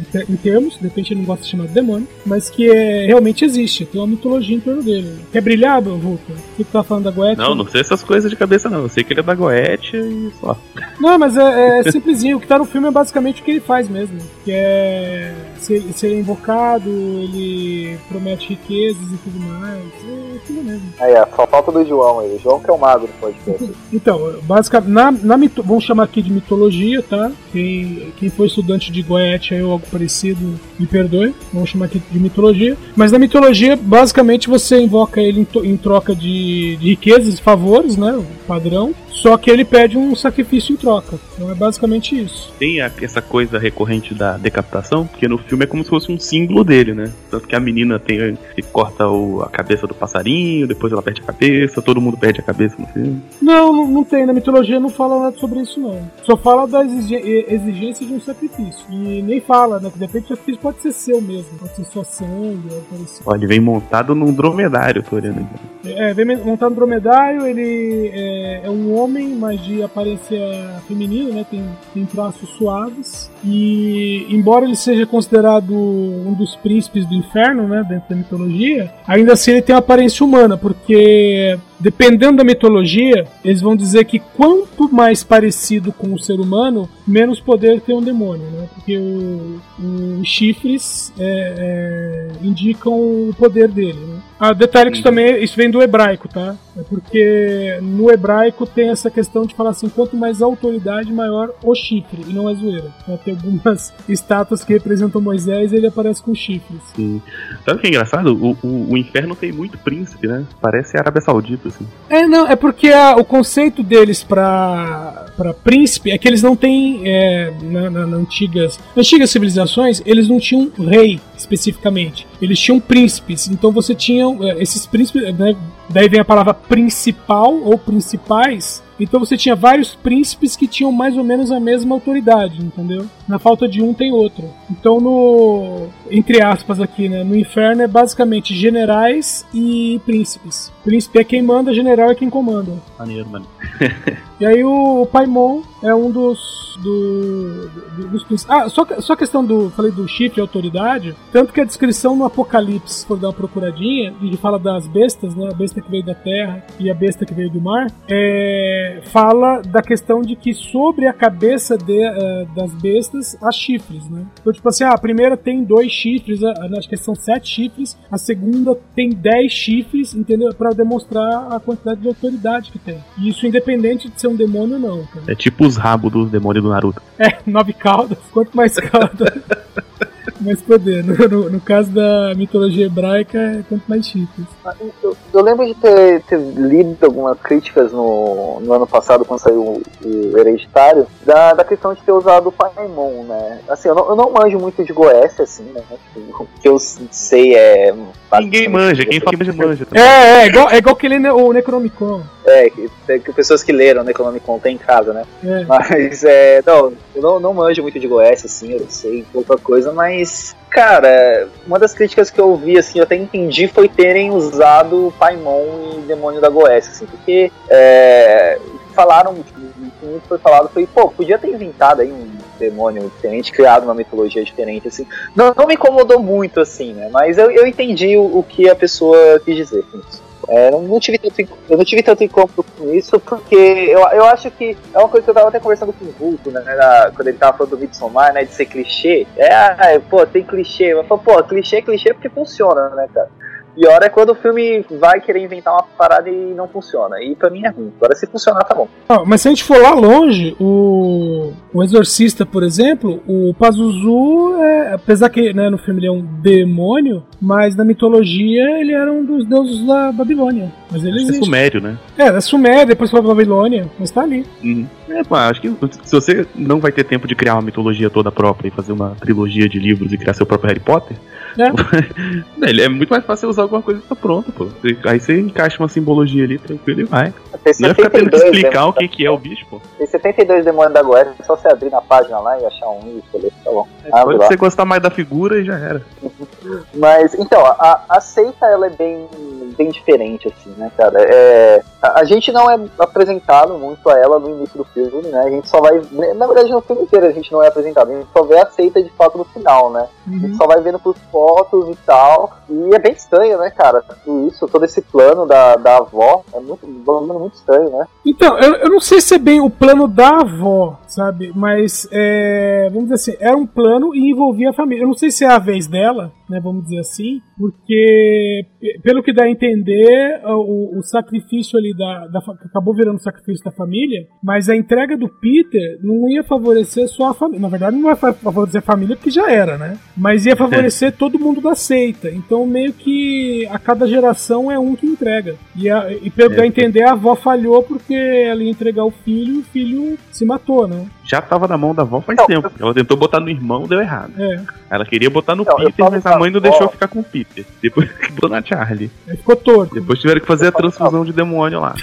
C: Em, ter- em termos, de repente ele não gosta de chamar de demônio, mas que é, realmente existe, tem uma mitologia em torno dele. Quer brilhar, Vulca? O que tu tá falando da Goethe?
D: Não, não sei essas coisas de cabeça, não. Eu sei que ele é da Goethe e só.
C: Não, mas é, é simplesinho. O que tá no filme é basicamente o que ele faz mesmo. Que é. Se ele, se ele é invocado, ele promete riquezas e tudo mais. É aquilo mesmo.
A: Aí, ó, só falta do João aí. O João que é o mago do podcast.
C: Então, basicamente, na, na mito, vamos chamar aqui de mitologia, tá? Quem, quem for estudante de Goethe aí ou algo parecido, me perdoe. Vamos chamar aqui de mitologia. Mas na mitologia, basicamente, você invoca ele em, em troca de, de riquezas e favores, né? O padrão. Só que ele pede um sacrifício em troca. Então é basicamente isso.
D: Tem a- essa coisa recorrente da decapitação, porque no filme é como se fosse um símbolo dele, né? Tanto que a menina tem que corta o- a cabeça do passarinho, depois ela perde a cabeça, todo mundo perde a cabeça no filme.
C: Não, não, não tem. Na mitologia não fala nada sobre isso, não. Só fala da exigência de um sacrifício. E nem fala, né? Que de repente o sacrifício pode ser seu mesmo. Pode ser só sangue, parecido.
D: Ó, ele vem montado num dromedário, tô olhando aqui.
C: É, vem montado no dromedário, ele é, é um homem, mas de aparência feminina, né? Tem, tem traços suaves. E embora ele seja considerado um dos príncipes do inferno, né? Dentro da mitologia, ainda assim ele tem uma aparência humana, porque dependendo da mitologia, eles vão dizer que quanto mais parecido com o ser humano, menos poder tem um demônio, né? Porque os chifres é, é, indicam o poder dele, né? Ah, detalhe que isso também isso vem do hebraico, tá? É porque no hebraico tem essa questão de falar assim, quanto mais autoridade, maior o chifre, e não é zoeira. Então, tem algumas estátuas que representam Moisés e ele aparece com chifres.
D: Sim. Sabe o que é engraçado? O, o, o inferno tem muito príncipe, né? Parece a Arábia Saudita, assim.
C: É, não, é porque a- o conceito deles pra, pra príncipe é que eles não têm, é, na, na- na antigas, antigas civilizações, eles não tinham rei especificamente. Eles tinham príncipes. Então você tinha é, esses príncipes, né, daí vem a palavra principal ou principais. Então você tinha vários príncipes que tinham mais ou menos a mesma autoridade, entendeu? Na falta de um tem outro. Então no entre aspas aqui, né, no inferno é basicamente generais e príncipes. Príncipe é quem manda, general é quem comanda.
D: Maneiro, mano.
C: E aí o Paimon é um dos do, do- dos. Ah, só, só questão do falei do chifre e autoridade, tanto que a descrição no Apocalipse, se for dar uma procuradinha, e fala das bestas, né, a besta que veio da terra e a besta que veio do mar, é, fala da questão de que sobre a cabeça de, eh, das bestas há chifres, né? Então tipo assim, ah, a primeira tem dois chifres, a, a- acho que são sete chifres, a segunda tem dez chifres, entendeu? Para demonstrar a quantidade de autoridade que tem. E isso independente de ser um demônio ou não, cara.
D: É tipo os rabos dos demônios do Naruto.
C: É, nove caudas. Quanto mais cauda, mais poder. No, no- no caso da mitologia hebraica, é quanto mais chifres.
A: Eu, eu lembro de ter, ter lido algumas críticas no, no ano passado, quando saiu o, o Hereditário, da, da questão de ter usado o Paimon, né? Assim, eu não, eu não manjo muito de Goécia, assim, né? O que eu sei é.
D: Ninguém manja, quem fala manja, manja. também.
C: É, é, igual, é igual aquele ne- o Necronomicon.
A: É, que, que pessoas que leram Necronomicon tem em casa, né?
C: É.
A: Mas, é. Não, eu não, não manjo muito de Goécia, assim, eu sei pouca coisa, mas. Cara, uma das críticas que eu ouvi, assim, eu até entendi, foi terem usado Paimon e Demônio da Goécia, assim, porque é, falaram, tipo, muito foi falado foi, pô, podia ter inventado aí um demônio diferente, criado uma mitologia diferente, assim. Não, não me incomodou muito, assim, né? Mas eu, eu entendi o, o que a pessoa quis dizer com isso. É, eu, não tive tanto, eu não tive tanto incômodo com isso, porque eu, eu acho que é uma coisa que eu tava até conversando com o Vulto, né, na- quando ele tava falando do Midsommar, né, de ser clichê. É, pô, tem clichê. Mas, pô, clichê é clichê porque funciona, né, cara? Pior é quando o filme vai querer inventar uma parada e não funciona. E pra mim é ruim. Agora, se funcionar, tá bom.
C: Ah, mas se a gente for lá longe, o, o Exorcista, por exemplo, o Pazuzu, é, apesar que né, no filme ele é um demônio, mas na mitologia ele era um dos deuses da Babilônia. Mas ele
D: É sumério, né?
C: É, é Suméria, depois foi pra Babilônia, mas tá ali.
D: Uhum. É, pô, acho que se você não vai ter tempo de criar uma mitologia toda própria e fazer uma trilogia de livros e criar seu próprio Harry Potter,
C: É.
D: ele é muito mais fácil usar alguma coisa que tá pronta, pô. Aí você encaixa uma simbologia ali tranquilo e vai.
A: Tem
D: Não é ficar tendo que
A: 72
D: explicar
A: demônios-
D: o que, que é o bicho, pô.
A: Tem 72 demônios da Goécia, é só você abrir na página lá e achar um e escolher, tá bom. Abre
D: Pode
A: lá.
D: você gostar mais da figura e já era.
A: Mas, então, a, a seita, ela é bem, bem diferente, assim, né, cara? É, a, a gente não é apresentado muito a ela no início do filme, né? A gente só vai... Na verdade, no filme inteiro a gente não é apresentado. A gente só vê a seita, de fato, no final, né? A gente só vai vendo por fotos e tal. E é bem estranho, né, cara? Tudo isso, todo esse plano da, da avó, é muito, muito estranho, né?
C: Então, eu, eu não sei se é bem o plano da avó, sabe? Mas, é, vamos dizer assim, era um plano e envolvia a família. Eu não sei se é a vez dela, né? Vamos dizer assim. Porque, pe- pelo que dá a entender, o, o sacrifício ali da, da. acabou virando sacrifício da família, mas a entrega do Peter não ia favorecer só a família. Na verdade, não ia fa- favorecer a família porque já era, né? Mas ia favorecer todo mundo da seita. Então, meio que a cada geração é um que entrega. E, a- e pelo que dá a entender, a avó falhou porque ela ia entregar o filho e o filho se matou, né?
D: Já tava na mão da avó faz
A: Não,
D: tempo. Ela tentou botar no irmão, deu errado.
C: É.
D: Ela queria botar no
A: Não,
D: Peter, mas a mãe não
A: avó.
D: deixou ficar com o Peter. Depois botou na Charlie.
C: Ficou torto.
D: Depois tiveram que fazer a transfusão de demônio lá.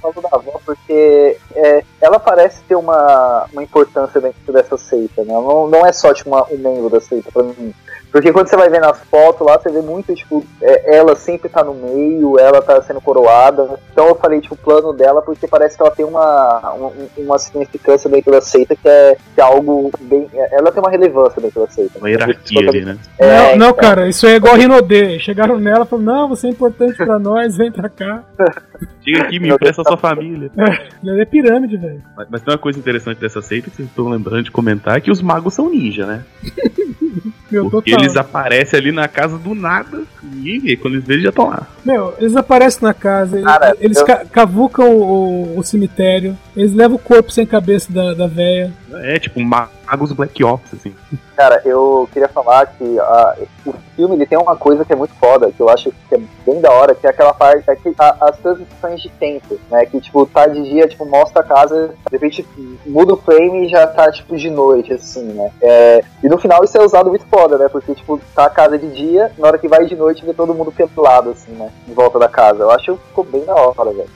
A: falo da avó porque é, ela parece ter uma, uma importância dentro dessa seita, né? Não, não é só tipo, uma, um membro da seita pra mim. Porque quando você vai ver nas fotos lá, você vê muito, tipo, é, ela sempre tá no meio, ela tá sendo coroada. Então eu falei, tipo, o plano dela, porque parece que ela tem uma, uma, uma significância dentro da seita que é, que é algo bem. Ela tem uma relevância dentro da seita.
D: Uma hierarquia ali, né?
A: É,
C: não, não,
A: então.
C: cara, isso aí é igual Rinodê. Chegaram nela e falaram: Não, você é importante pra nós, vem pra cá.
D: Chega aqui, me empresta a sua família.
C: Ele é pirâmide, velho.
D: Mas, mas tem uma coisa interessante dessa seita que vocês estão lembrando de comentar: é que os magos são ninja, né?
C: Meu,
D: Porque
C: total.
D: eles aparecem ali na casa do nada, ninguém vê. Quando eles veem, já estão lá.
C: Meu, eles aparecem na casa,
A: Cara,
C: eles
A: eu-
C: ca- cavucam o, o cemitério, eles levam o corpo sem cabeça da, da véia.
D: É tipo magos Black Ops, assim.
A: Cara, eu queria falar que ah, o filme ele tem uma coisa que é muito foda, que eu acho que é bem da hora, que é aquela parte, é que a- as transições de tempo, né? Que tipo, tá de dia, tipo, mostra a casa, de repente muda o frame e já tá tipo de noite, assim, né? É, e no final isso é usado muito foda, né? Porque, tipo, tá a casa de dia, na hora que vai de noite vê todo mundo pelado, assim, né? Em volta da casa. Eu acho que ficou bem da hora, velho.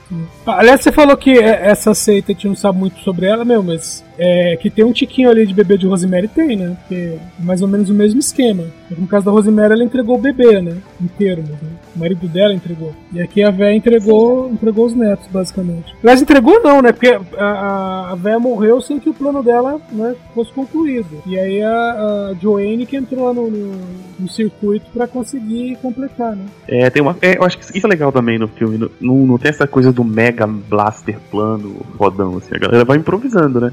C: Aliás, você falou que é- essa seita a gente não sabe muito sobre ela, meu, mas é, que tem um tiquinho ali de bebê de Rosemary, tem, né? Porque é mais ou menos o mesmo esquema. No caso da Rosemary, ela entregou o bebê, né? Inteiro, né? O marido dela entregou. E aqui a véia entregou, entregou os netos, basicamente. Aliás, entregou não, né? Porque a, a, a véia morreu sem que o plano dela né, fosse concluído. E aí a, a Joanne que entrou no, no, no circuito pra conseguir completar, né?
D: É, tem uma. é, eu acho que isso é legal também no filme. Não, não tem essa coisa do mega blaster plano rodão, assim. A galera vai improvisando, né?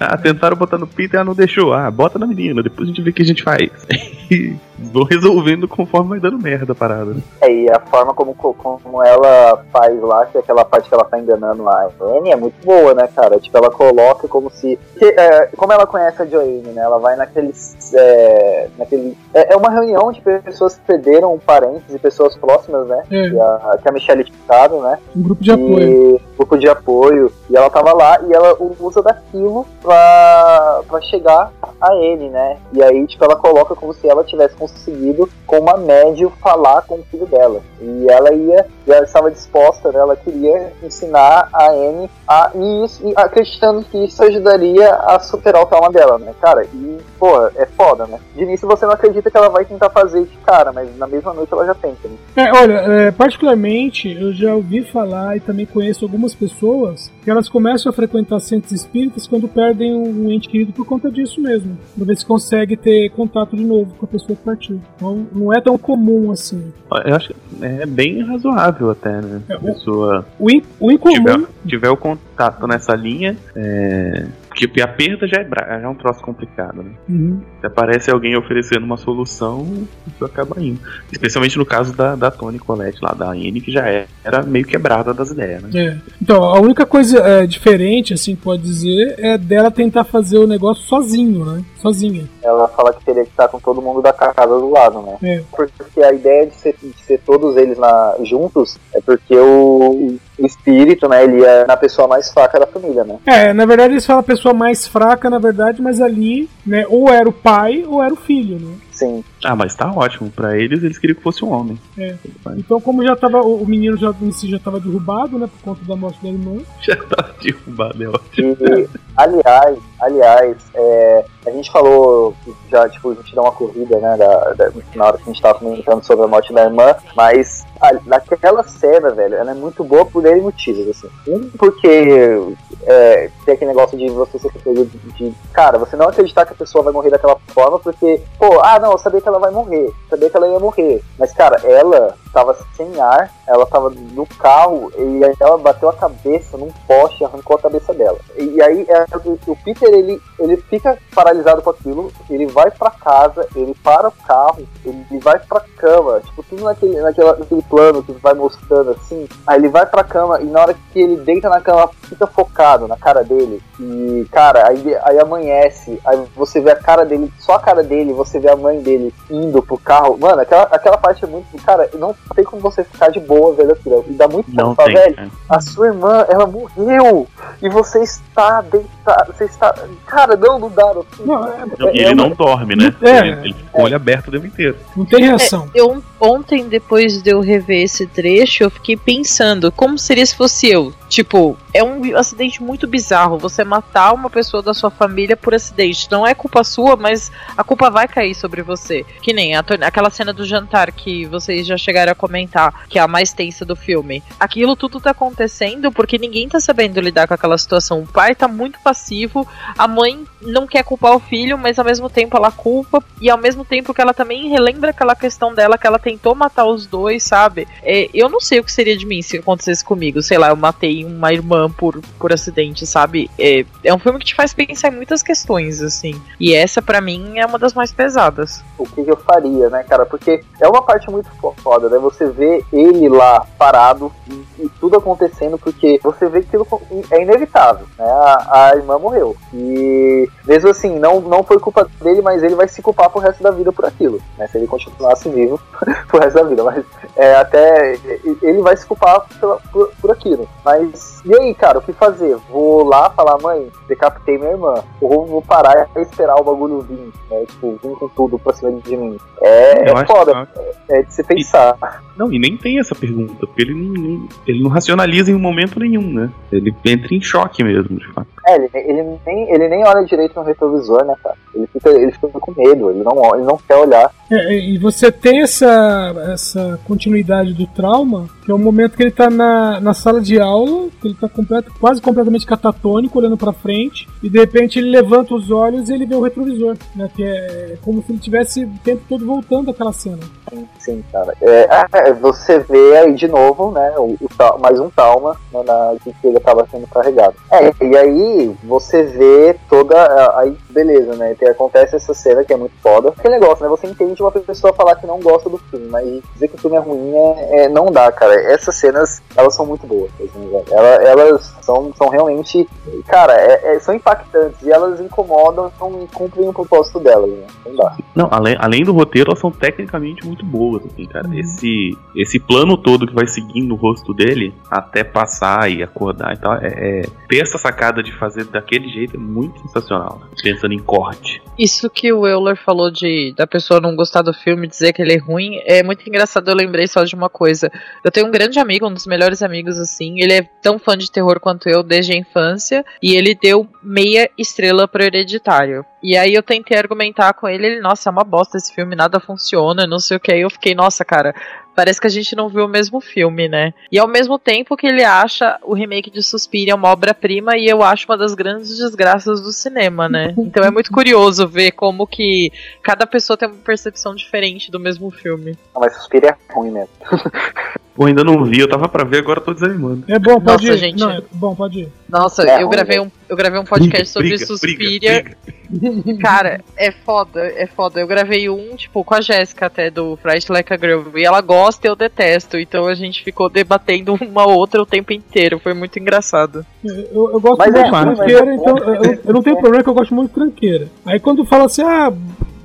D: ah, tentaram botar no Peter, ah, não deixou. Ah, bota na menina, depois a gente vê o que a gente faz. E vão resolvendo conforme vai dando merda a parada. né?
A: É, e a forma como, como ela faz lá, que é aquela parte que ela tá enganando a Anne, é muito boa, né, cara? Tipo, ela coloca como se. que, é, como ela conhece a Joanne, né? Ela vai naqueles. É, naquele, é, é uma reunião de pessoas que perderam parentes e pessoas próximas, né?
C: É.
A: Que, a, que a Michelle Picado, né?
C: Um grupo de apoio.
A: E, grupo de apoio. E ela tava lá e ela usa daquilo pra, chegar a ele, né? E aí, tipo, ela coloca como se ela tivesse conseguido, com uma médio, falar com o filho dela. E ela ia, e ela estava disposta, né? Ela queria ensinar a Anne a e isso, e acreditando que isso ajudaria a superar o trauma dela, né? Cara, e, pô, é foda, né? De início você não acredita que ela vai tentar fazer de cara, mas na mesma noite ela já tenta, né?
C: É, olha, é, particularmente eu já ouvi falar e também conheço algumas pessoas que elas começam a frequentar centros espíritas quando perdem um ente querido por conta disso mesmo. Pra ver se consegue ter contato de novo com a pessoa que partiu. Então não é tão comum assim.
D: Eu acho que é bem razoável até, né?
C: É,
D: A pessoa
C: O, in, o incomum.
D: tiver, tiver o contato nessa linha, é. Porque a perda já é, já é um troço complicado, né?
C: Uhum.
D: Se aparece alguém oferecendo uma solução, isso acaba indo. Especialmente no caso da, da Tony Colette lá, da Anne, que já era meio quebrada das ideias, né?
C: É. Então, a única coisa é, diferente, assim, pode dizer, é dela tentar fazer o negócio sozinho, né? Sozinha.
A: Ela fala que teria que estar com todo mundo da casa do lado, né?
C: É.
A: Porque a ideia de ser, de ser todos eles lá juntos é porque o espírito, né, ele é na pessoa mais fraca da família, né?
C: É, na verdade eles falam a pessoa mais fraca, na verdade, mas ali, né, ou era o pai ou era o filho, né?
A: Sim.
D: Ah, mas tá ótimo. Pra eles, eles queriam que fosse um homem.
C: É. Então, como já tava, o menino já em si já estava derrubado, né, por conta da morte da irmã.
D: Já tá derrubado, é ótimo.
A: E, aliás, aliás, é, a gente falou, já, tipo, a gente dá uma corrida, né, da, da- na hora que a gente tava comentando sobre a morte da irmã, mas a, naquela cena, velho, ela é muito boa por N motivos, assim. Um, porque é, tem aquele negócio de você ser de, de, cara, você não acreditar que a pessoa vai morrer daquela forma, porque, pô, ah, não, eu sabia que ela vai morrer, sabia que ela ia morrer. Mas, cara, ela tava sem ar, ela tava no carro e ela bateu a cabeça num poste arrancou a cabeça dela. E aí é, o, Peter ele, ele fica paralisado com aquilo, ele vai pra casa, ele para o carro, ele vai pra cama, tipo, tudo naquele, naquela, naquele plano que vai mostrando assim. Aí ele vai pra cama e na hora que ele deita na cama, fica focado na cara dele. E, cara, aí, aí amanhece, aí você vê a cara dele, só a cara dele, você vê a mãe dele indo pro carro. Mano, aquela, aquela parte é muito. Cara, não tem como você ficar de boa vendo aquilo. E dá muito
D: Não
A: tempo, velho.
D: é.
A: A sua irmã, ela morreu! E você está deitado. Você está. Cara, não, não dá. Não,
C: Não, é-
D: Não, e
A: é
D: ele
A: uma-
D: não dorme, né?
C: É.
D: Ele, ele fica com o olho aberto o tempo inteiro.
C: não tem reação.
B: Eu ontem, depois de eu rever esse trecho, eu fiquei pensando como seria se fosse eu. Tipo, é um acidente muito bizarro. Você matar uma pessoa da sua família por acidente. Não é culpa sua, mas a culpa vai cair sobre você. Que nem a aquela cena do jantar que vocês já chegaram a comentar, que é a mais tensa do filme. Aquilo tudo tá acontecendo porque ninguém tá sabendo lidar com aquela situação. O pai tá muito passivo, a mãe não quer culpar o filho, mas ao mesmo tempo ela culpa, e ao mesmo tempo que ela também relembra aquela questão dela que ela tentou matar os dois, sabe? É, eu não sei o que seria de mim se acontecesse comigo. Sei lá, eu matei uma irmã por, por acidente, sabe? É, é um filme que te faz pensar em muitas questões, assim. E essa, pra mim, é uma das mais pesadas.
A: o que eu faria, né, cara? Porque é uma parte muito fo- foda, né? Você vê ele lá parado e, e tudo acontecendo, porque você vê que aquilo é inevitável, né? A, a irmã morreu. E mesmo assim, não, não foi culpa dele, mas ele vai se culpar pro resto da vida por aquilo, né? Se ele continuasse vivo pro resto da vida. Mas é, até ele vai se culpar por, por aquilo. Mas e aí, cara, o que fazer? Vou lá falar, mãe, decapitei minha irmã. Ou vou parar e esperar o bagulho vir, né? Tipo, vir com tudo pra cima de mim. É,
D: Eu
A: é foda, é de se pensar.
D: Não, e nem tem essa pergunta, porque ele não, não- ele não racionaliza em momento nenhum, né? Ele entra em choque mesmo, de fato.
A: É, ele, ele, nem, ele nem olha direito no retrovisor, né, cara? Ele fica, ele fica com medo, ele não, ele não quer olhar.
C: É, e você tem essa, essa continuidade do trauma, que é o momento que ele tá na, na sala de aula, que ele tá completo, quase completamente catatônico, olhando pra frente, e de repente ele levanta os olhos e ele vê o retrovisor, né? Que é como se ele tivesse o tempo todo voltando àquela cena.
A: Sim, sim, cara. É, é, você vê aí de novo, né, o, o mais um trauma né, na, que ele acaba sendo carregado. É, e aí você vê toda. a- beleza, né? Tem, acontece essa cena que é muito foda. Aquele negócio, né? Você entende uma pessoa falar que não gosta do filme, mas dizer que o filme é ruim é, é- não dá, cara. Essas cenas, elas são muito boas. assim, velho. Ela- elas são, são realmente. Cara, é- é- são impactantes e elas incomodam e cumprem o propósito delas, né? Não dá.
D: Não, além, além do roteiro, elas são tecnicamente muito boas, assim, cara. Esse, esse plano todo que vai seguindo o rosto dele até passar e acordar e tal, é, é- ter essa sacada de fazer daquele jeito é muito sensacional. Pensando em corte.
B: Isso que o Euler falou de da pessoa não gostar do filme, dizer que ele é ruim, é muito engraçado. Eu lembrei só de uma coisa. Eu tenho um grande amigo, um dos melhores amigos, assim. Ele é tão fã de terror quanto eu desde a infância. E ele deu meia estrela pro Hereditário. E aí eu tentei argumentar com ele. Ele, nossa, é uma bosta esse filme, nada funciona, não sei o que. Aí eu fiquei, nossa, cara. Parece que a gente não viu o mesmo filme, né? E ao mesmo tempo que ele acha o remake de Suspiria uma obra-prima e eu acho uma das grandes desgraças do cinema, né? Então é muito curioso ver como que cada pessoa tem uma percepção diferente do mesmo filme.
A: Não, mas Suspira é ruim mesmo.
D: Eu ainda não vi, eu tava pra ver, agora eu tô desanimando.
C: É bom, pode
B: Nossa,
C: ir.
B: gente.
C: Não, é bom, pode ir.
B: Nossa,
A: É
B: eu gravei um eu gravei um podcast sobre
D: Briga,
B: Suspiria.
D: briga, briga.
B: Cara, é foda, é foda. Eu gravei um, tipo, com a Jéssica até, do Fright Like a Girl. E ela gosta e eu detesto. Então a gente ficou debatendo uma outra o tempo inteiro. Foi muito engraçado.
C: Eu, eu gosto
A: Mas
C: muito
A: é
C: de tranqueira,
A: é
C: então eu, eu não tenho problema que eu gosto muito de tranqueira. Aí quando fala assim, ah,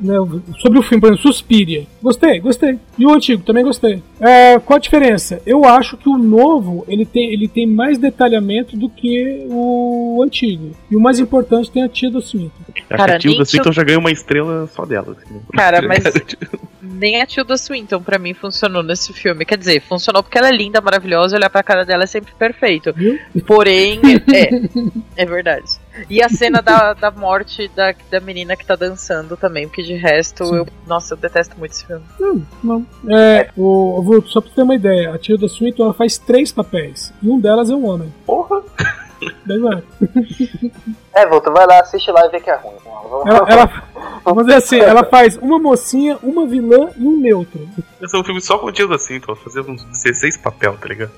C: né, sobre o filme, por exemplo, Suspiria. Gostei, gostei. E o antigo, também gostei. É, qual a diferença? Eu acho que o novo, ele tem, ele tem mais detalhamento do que o antigo. E o mais importante, tem a tia do Smith.
D: Acho que
B: Cara,
D: a Tilda Swinton já ganhou uma estrela só dela. assim.
B: Cara, mas nem a Tilda Swinton pra mim funcionou nesse filme. Quer dizer, funcionou porque ela é linda, maravilhosa, olhar pra cara dela é sempre perfeito.
C: Viu?
B: Porém, é, é verdade. E a cena da, da morte da, da menina que tá dançando também, porque de resto,
C: Sim.
B: eu, nossa, eu detesto muito esse filme.
C: Não. É, o, vou, só pra ter uma ideia, a Tilda Swinton ela faz três papéis. E um delas é um homem.
A: Porra!
C: Exato.
A: É, Volta, vai lá, assiste lá e vê que é ruim.
C: Ela, ela, vamos dizer assim, ela faz uma mocinha, uma vilã e um neutro.
D: Esse é um filme só com Tilda Swinton, fazer uns 16 papel, tá ligado?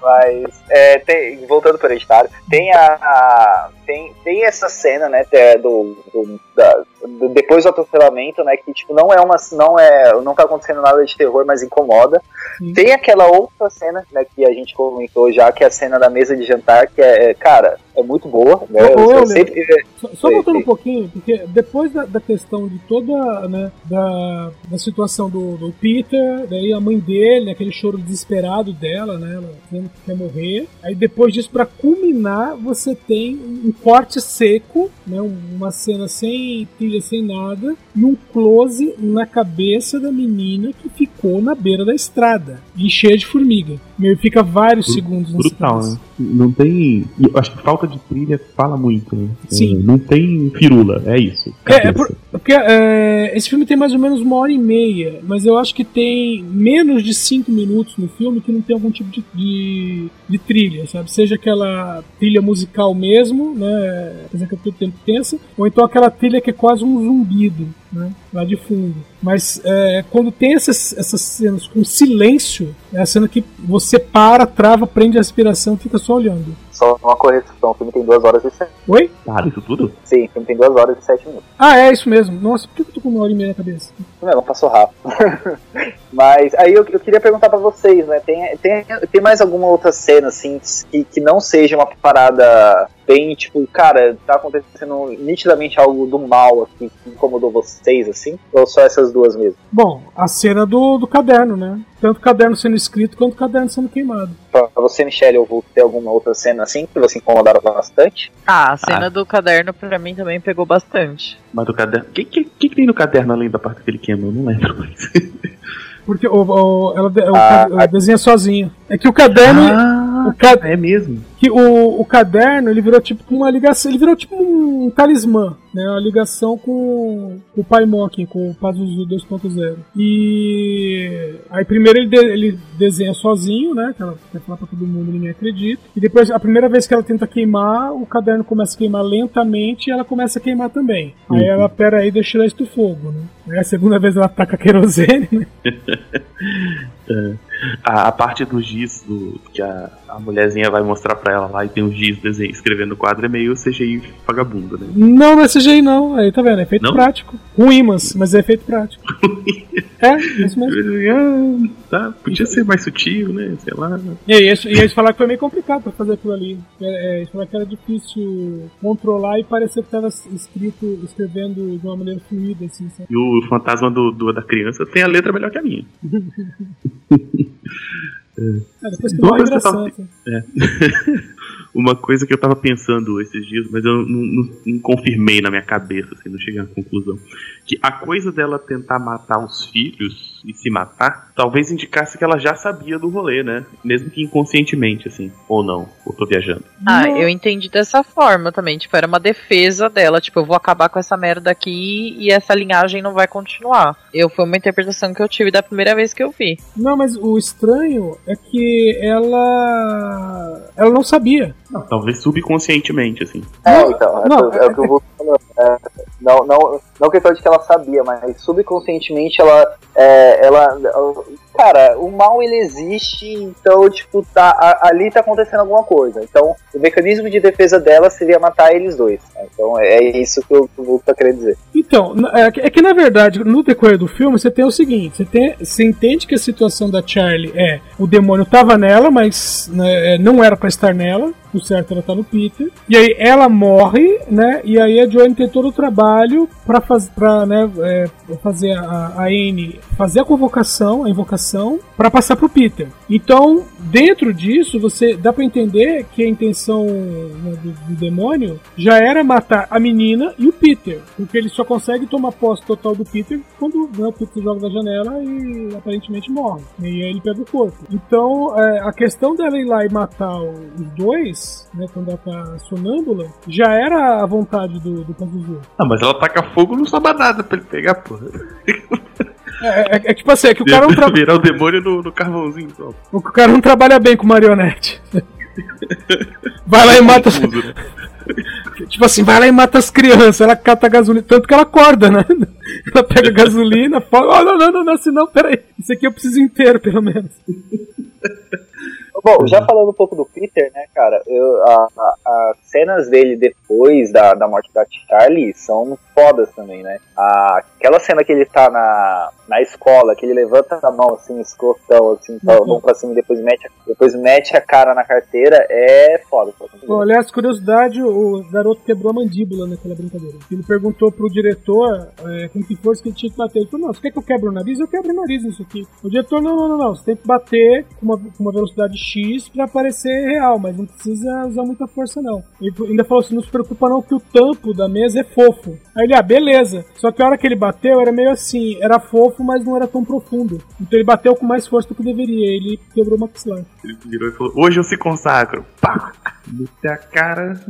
A: Mas, é, tem- voltando para o hereditário, tem a, a- tem tem, essa cena, né, é do, do, da- do- depois do atropelamento, né, que tipo não é uma, não é, não tá acontecendo nada de terror, mas incomoda.
C: Sim.
A: Tem aquela outra cena, né, que a gente comentou já, que é a cena da mesa de jantar, que é, é, cara, é muito boa, né? Eu
C: Leandro.
A: sempre,
C: Só, voltando um pouquinho, porque depois da, da questão de toda, né, da, da situação do, do Peter, daí a mãe dele, aquele choro desesperado dela, né, ela dizendo que quer morrer. Aí depois disso, pra culminar, você tem um corte seco, né, um- uma cena sem trilha, sem nada, e um close na cabeça da menina que ficou na beira da estrada, e cheia de formiga. Meu, fica vários
D: Bru-
C: segundos
D: Brutal, né? Não tem. Eu acho que falta de trilha fala muito, né?
C: Sim.
D: É, não tem firula, é isso.
C: É, é por- porque é, esse filme tem mais ou menos uma hora e meia, mas eu acho que tem menos de cinco minutos no filme que não tem algum tipo de, de, de trilha, sabe? Seja aquela trilha musical mesmo, né? Apesar que é todo tempo tensa, ou então aquela trilha que é quase um zumbido, né? Lá de fundo. Mas é, quando tem essas, essas cenas com silêncio, é a cena que você para, trava, prende a respiração fica só olhando.
A: Só uma correção, o filme tem duas horas e sete.
C: Oi?
D: Para isso tudo?
A: Sim, o filme tem duas horas e sete minutos.
C: Ah, é isso mesmo. Nossa, por que eu tô com uma hora e meia na cabeça?
A: Não, não passou rápido. Mas aí eu, eu queria perguntar pra vocês, né? Tem, tem, tem mais alguma outra cena, assim, que, que não seja uma parada bem, tipo, cara, tá acontecendo nitidamente algo do mal aqui que incomodou vocês, assim? Ou só essas duas mesmo?
C: Bom, a cena do, do caderno, né? Tanto o caderno sendo escrito quanto o caderno sendo queimado.
A: Pra você, Michelle, eu vou ter alguma outra cena assim que você incomodaram bastante?
B: Ah, a cena do caderno pra mim também pegou bastante.
D: Mas do caderno. O que, que, que que tem no caderno além da parte que ele queima? Eu não lembro mais.
C: Porque o, o- ela de- o
A: Ah,
C: ca- desenha sozinha. É que o caderno.
D: Ah,
C: o, ca-
D: é mesmo.
C: Que o, o caderno ele virou tipo uma ligação. Ele virou tipo um talismã, né? Uma ligação com, com o Pai Mocking, com o Pazuzu 2.0. E aí primeiro ele, de- ele desenha sozinho, né? Que ela quer falar pra todo mundo, ninguém acredita. E depois, a primeira vez que ela tenta queimar, o caderno começa a queimar lentamente e ela começa a queimar também. Aí
D: Uhum.
C: ela, pera aí, deixa eu do fogo, né? Aí a segunda vez ela taca querosene, né?
D: A, a parte do giz do, que a, a mulherzinha vai mostrar pra ela lá e tem o giz desenho, escrevendo no quadro é meio CGI vagabundo, né?
C: Não, não é CGI não. Aí tá vendo, é efeito
D: Não?
C: prático. Com imãs, mas é efeito prático. é, é isso mesmo.
D: Ah, tá, podia ser mais sutil, né? Sei lá.
C: E aí, eles, e eles falaram que foi meio complicado pra fazer aquilo ali. É, é, eles falaram que era difícil controlar e parecia que tava escrito, escrevendo de uma maneira fluida, assim, sabe?
D: E o fantasma do, do- da criança tem a letra melhor que a minha.
C: É, depois que
D: Uma coisa que eu
C: vira
D: tava-
C: santa.
D: Uma coisa que eu tava pensando esses dias, mas eu não, não- não confirmei na minha cabeça, assim, não cheguei à conclusão. Que a coisa dela tentar matar os filhos e se matar, talvez indicasse que ela já sabia do rolê, né? Mesmo que inconscientemente, assim. Ou não, ou tô viajando.
B: Ah, eu entendi dessa forma também. Tipo, era uma defesa dela. Tipo, eu vou acabar com essa merda aqui e essa linhagem não vai continuar. Eu foi uma interpretação que eu tive da primeira vez que eu vi.
C: Não, mas o estranho é que ela. Ela não sabia.
D: Não, talvez subconscientemente, assim.
A: É, então, é,
C: não,
A: o- é o que eu vou falando. É, não, não, não questão de que ela sabia, mas subconscientemente ela, é, ela, Cara, o mal ele existe, então, tipo, tá, a- ali tá acontecendo alguma coisa. Então, o mecanismo de defesa dela seria matar eles dois. né? Então, é isso que o, que Vulto tá querendo dizer.
C: Então, é que, é que, na verdade, no decorrer do filme, você tem o seguinte: você, tem, você entende que a situação da Charlie é o demônio tava nela, mas né, não era pra estar nela. O certo ela tá no Peter. E aí ela morre, né? E aí a Joanne tem todo o trabalho pra, faz, pra né, é, fazer a, a Anne fazer a convocação, a invocação, pra passar pro Peter. Então, dentro disso, você dá pra entender que a intenção né, do, do demônio já era matar a menina e o Peter, porque ele só consegue tomar posse total do Peter quando né, o Peter joga da janela e aparentemente morre. E aí ele pega o corpo. Então, é, a questão dela ir lá e matar os dois, né, quando ela tá sonâmbula, já era a vontade do, do Pazuzu.
D: Ah, mas ela taca fogo não sobra nada pra ele pegar, porra.
C: É, é- é tipo assim, é que o cara não, tra-
D: Virar o demônio no, no carvãozinho só.
C: o cara não trabalha bem com marionete. Vai lá e mata.
D: né?
C: Tipo assim, vai lá e mata as crianças, ela cata gasolina, tanto que ela acorda, né? Ela pega gasolina, fala, oh, não, não, não, não, assim não, peraí. Isso aqui eu preciso inteiro, pelo menos.
A: Bom, já falando um pouco do Peter, né, cara, eu, a, a, a cenas dele depois da, da morte da Charlie são fodas também, né? A, aquela cena que ele tá na, na escola, que ele levanta a mão assim, escrotão, assim, a
C: Uhum.
A: mão pra cima e depois mete, depois mete a cara na carteira, é foda. foda.
C: Bom, aliás, curiosidade, o garoto quebrou a mandíbula naquela brincadeira. Ele perguntou pro diretor é, com que força que ele tinha que bater. Ele falou, não, você quer que eu quebre o nariz? Eu quebro o nariz nisso aqui. O diretor, não, não, não, não. Você tem que bater com uma, com uma velocidade X pra parecer real, mas não precisa usar muita força, não. Ele ainda falou assim, não se preocupa não que o tampo da mesa é fofo. Aí ele, ah, beleza. Só que a hora que ele bateu era meio assim, era fofo, mas não era tão profundo. Então ele bateu com mais força do que deveria. Ele quebrou o maxilar.
D: Ele virou e falou: Hoje eu se consagro. Pá! Botei a cara.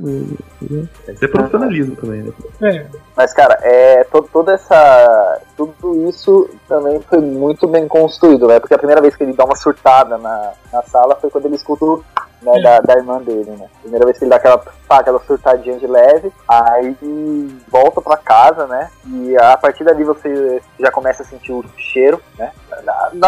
D: Esse é profissionalismo também, né?
C: É,
A: Mas, cara, é, to, toda essa. Tudo isso também foi muito bem construído, né? Porque a primeira vez que ele dá uma surtada na, na sala foi quando ele escuta né, da, da irmã dele, né? Primeira vez que ele dá aquela, pá, aquela surtadinha de leve, aí volta pra casa, né? E a partir dali você já começa a sentir o cheiro, né?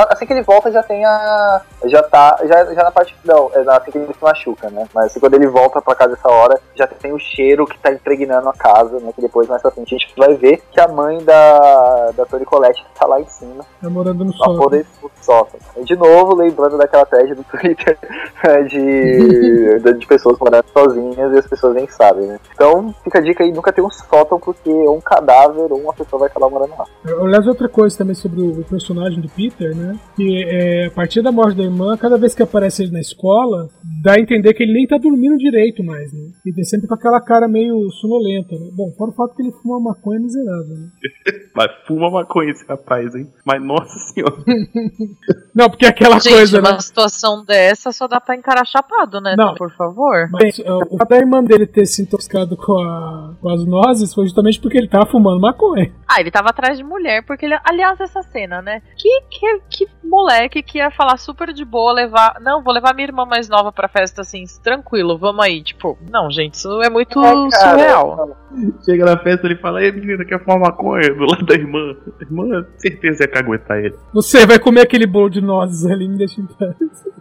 A: Assim que ele volta já tem a. Já tá. Já, já na parte. Não, é assim que ele se machuca, né? Mas assim, quando ele volta pra casa essa hora, já tem o cheiro que tá impregnando a casa, né? Que depois mais pra frente a gente vai ver que a mãe da, da Tony Colette tá lá em cima,
C: tá morando no
A: pra
C: sol.
A: poder no sótão. E de novo, lembrando daquela thread do Twitter né, de, de, de pessoas morando sozinhas e as pessoas nem sabem, né? Então fica a dica aí, nunca tem um sótão porque um cadáver ou uma pessoa vai acabar morando lá.
C: Aliás, outra coisa também sobre o personagem do Peter, né? Que é, a partir da morte da irmã, cada vez que aparece ele na escola, dá a entender que ele nem tá dormindo direito mais, né? Ele tem sempre com aquela cara meio sonolenta, né? Bom, fora o fato que ele fuma uma maconha miserável, né?
D: Mas fuma maconha esse rapaz, hein? Mas nossa senhora.
C: Não, porque é aquela
B: Gente,
C: coisa,
B: uma
C: né?
B: situação dessa só dá pra encarar chapado, né?
C: Não.
B: Por favor.
C: Mas uh, o fato da irmã dele ter se intoxicado com, a, com as nozes foi justamente porque ele tava fumando maconha.
B: Ah, ele tava atrás de mulher, porque ele. Aliás, essa cena, né? Que, que, que moleque que ia falar super de boa, levar. Não, vou levar minha irmã mais nova pra festa assim, tranquilo, vamos aí. Tipo, não, gente, isso é muito
A: É, cara,
B: surreal.
D: Chega na festa ele fala: Ei menina, quer fumar maconha? Do lado da irmã. A irmã, certeza ia caguetar ele.
C: Você vai comer aquele bolo de nozes ali, me deixa em paz.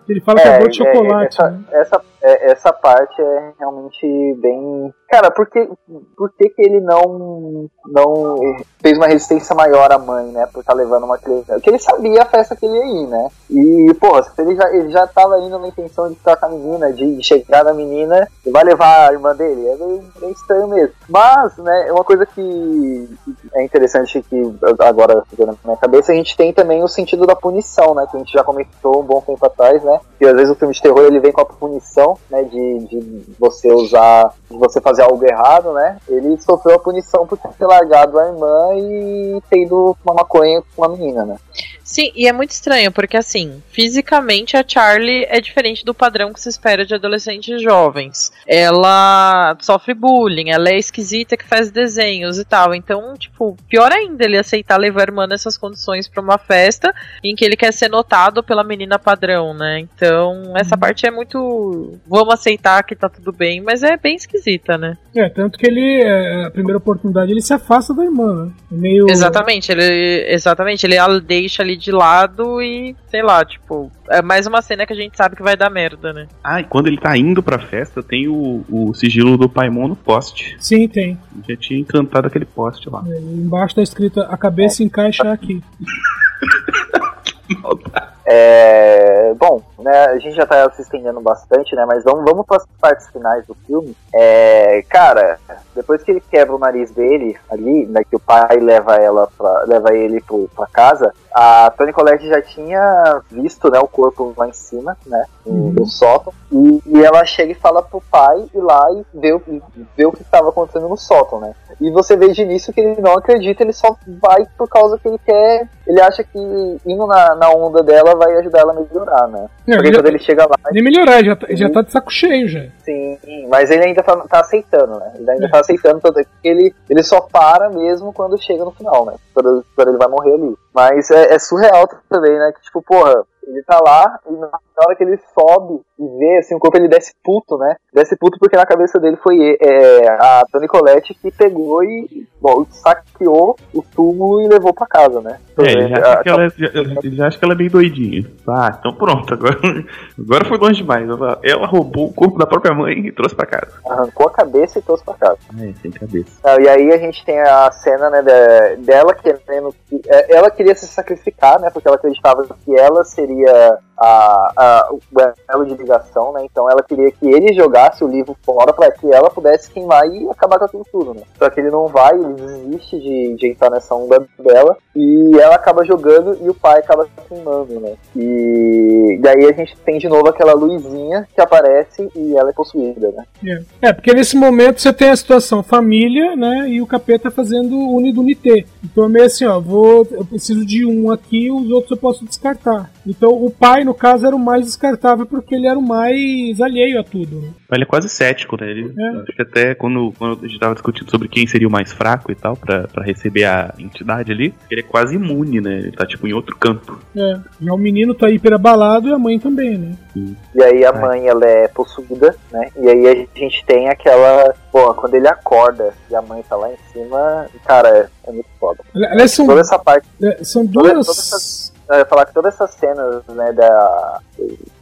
C: Ele fala que é bolo de chocolate.
A: essa,
C: né?
A: essa, é- essa parte é realmente bem. Cara, por que, por que, que ele não, não fez uma resistência maior à mãe, né? Por estar levando uma criança. Porque ele sabia a festa que ele ia ir, né? E, se ele já, ele já tava indo na intenção de ficar com a menina, de chegar na menina, e vai levar a irmã dele. É meio, meio estranho mesmo. Mas, né, uma coisa que é interessante que agora ficou na minha cabeça, a gente tem também o sentido da punição, né? Que a gente já comentou um bom tempo atrás, né? Que às vezes o filme de terror ele vem com a punição, né? De, de você usar, de você fazer algo errado, né? Ele sofreu a punição por ter largado a irmã e ter ido uma maconha com uma menina, né?
B: Sim, e é muito estranho, porque assim, fisicamente a Charlie é diferente do padrão que se espera de adolescentes jovens. Ela sofre bullying, ela é esquisita que faz desenhos e tal. Então, tipo, pior ainda ele aceitar levar a irmã nessas condições pra uma festa em que ele quer ser notado pela menina padrão, né? Então, essa parte é muito. Vamos aceitar que tá tudo bem, mas é bem esquisita, né?
C: É, tanto que ele, é, a primeira oportunidade, ele se afasta da irmã, né? É Meio.
B: Exatamente, ele exatamente, ele a deixa ali de lado e, sei lá, tipo, é mais uma cena que a gente sabe que vai dar merda, né?
D: Ah, e quando ele tá indo pra festa, tem o, o sigilo do Paimon no poste.
C: Sim, tem.
D: Já tinha encantado aquele poste lá.
C: É, embaixo tá escrito a cabeça encaixa aqui.
A: É, bom, né, a gente já tá se estendendo bastante, né? Mas vamos, vamos para as partes finais do filme. É, cara, depois que ele quebra o nariz dele ali, né, que o pai leva ela pra, leva ele pro, pra casa, a Tony Collette já tinha visto, né, o corpo lá em cima, né, no, no sótão, e, e ela chega e fala pro pai ir lá e ver, o- ver o que estava acontecendo no sótão, né? E você vê de início que ele não acredita, ele só vai por causa que ele quer. Ele acha que indo na, na onda dela vai ajudar ela a melhorar, né?
C: É,
A: Porque quando ele chega lá,
C: Nem melhorar, ele já, tá- ele já tá de saco cheio já.
A: sim, mas ele ainda tá, tá aceitando, né? Ele ainda tá aceitando, tanto é que ele, ele só para mesmo quando chega no final, né? Quando, quando ele vai morrer ali. Mas é, é surreal também, né? Que tipo, porra, Ele tá lá e na hora que ele sobe e vê, assim, o corpo ele desce puto, né? Desce puto porque na cabeça dele foi é, a Toni Colette que pegou e bom, saqueou o túmulo e levou pra casa, né?
D: É, ele já, acha que ela, já- ele já acha que ela é meio doidinha. Ah, então pronto, agora, agora foi longe demais. Ela, ela roubou o corpo da própria mãe e trouxe pra casa.
A: Arrancou a cabeça e trouxe pra casa.
D: É, sem cabeça.
A: Ah, e aí a gente tem a cena, né, da- dela querendo que. é, Ela queria se sacrificar, né? Porque ela acreditava que ela seria a, a, o elo de ligação, né? Então ela queria que ele jogasse o livro fora pra que ela pudesse queimar e acabar com aquilo tudo, né? Só que ele não vai, ele desiste de, de entrar nessa onda dela e ela acaba jogando e o pai acaba queimando, né? E, e aí a gente tem de novo aquela luzinha que aparece e ela é possuída, né?
C: É, porque nesse momento você tem a situação família, né? E o capeta fazendo unidunité. Então é meio assim, ó, vou, eu preciso de um aqui, os outros eu posso descartar. Então o pai, no caso, era o mais descartável porque ele era o mais alheio a tudo. né?
D: Ele é quase cético, né? Ele,
C: É.
D: Acho que até quando, quando a gente tava discutindo sobre quem seria o mais fraco e tal, pra, pra receber a entidade ali, ele é quase imune, né? Ele tá tipo em outro campo.
C: É. Já o menino tá hiper abalado e a mãe também, né?
A: E aí a mãe, ela é possuída, né? E aí a gente tem aquela... Pô, quando ele acorda e a mãe tá lá em cima, cara, é, muito foda.
C: Aliás, são,
A: Toda essa parte,
C: é, são
A: toda-
C: duas.
A: toda essa- eu ia falar que todas essas cenas, né, da,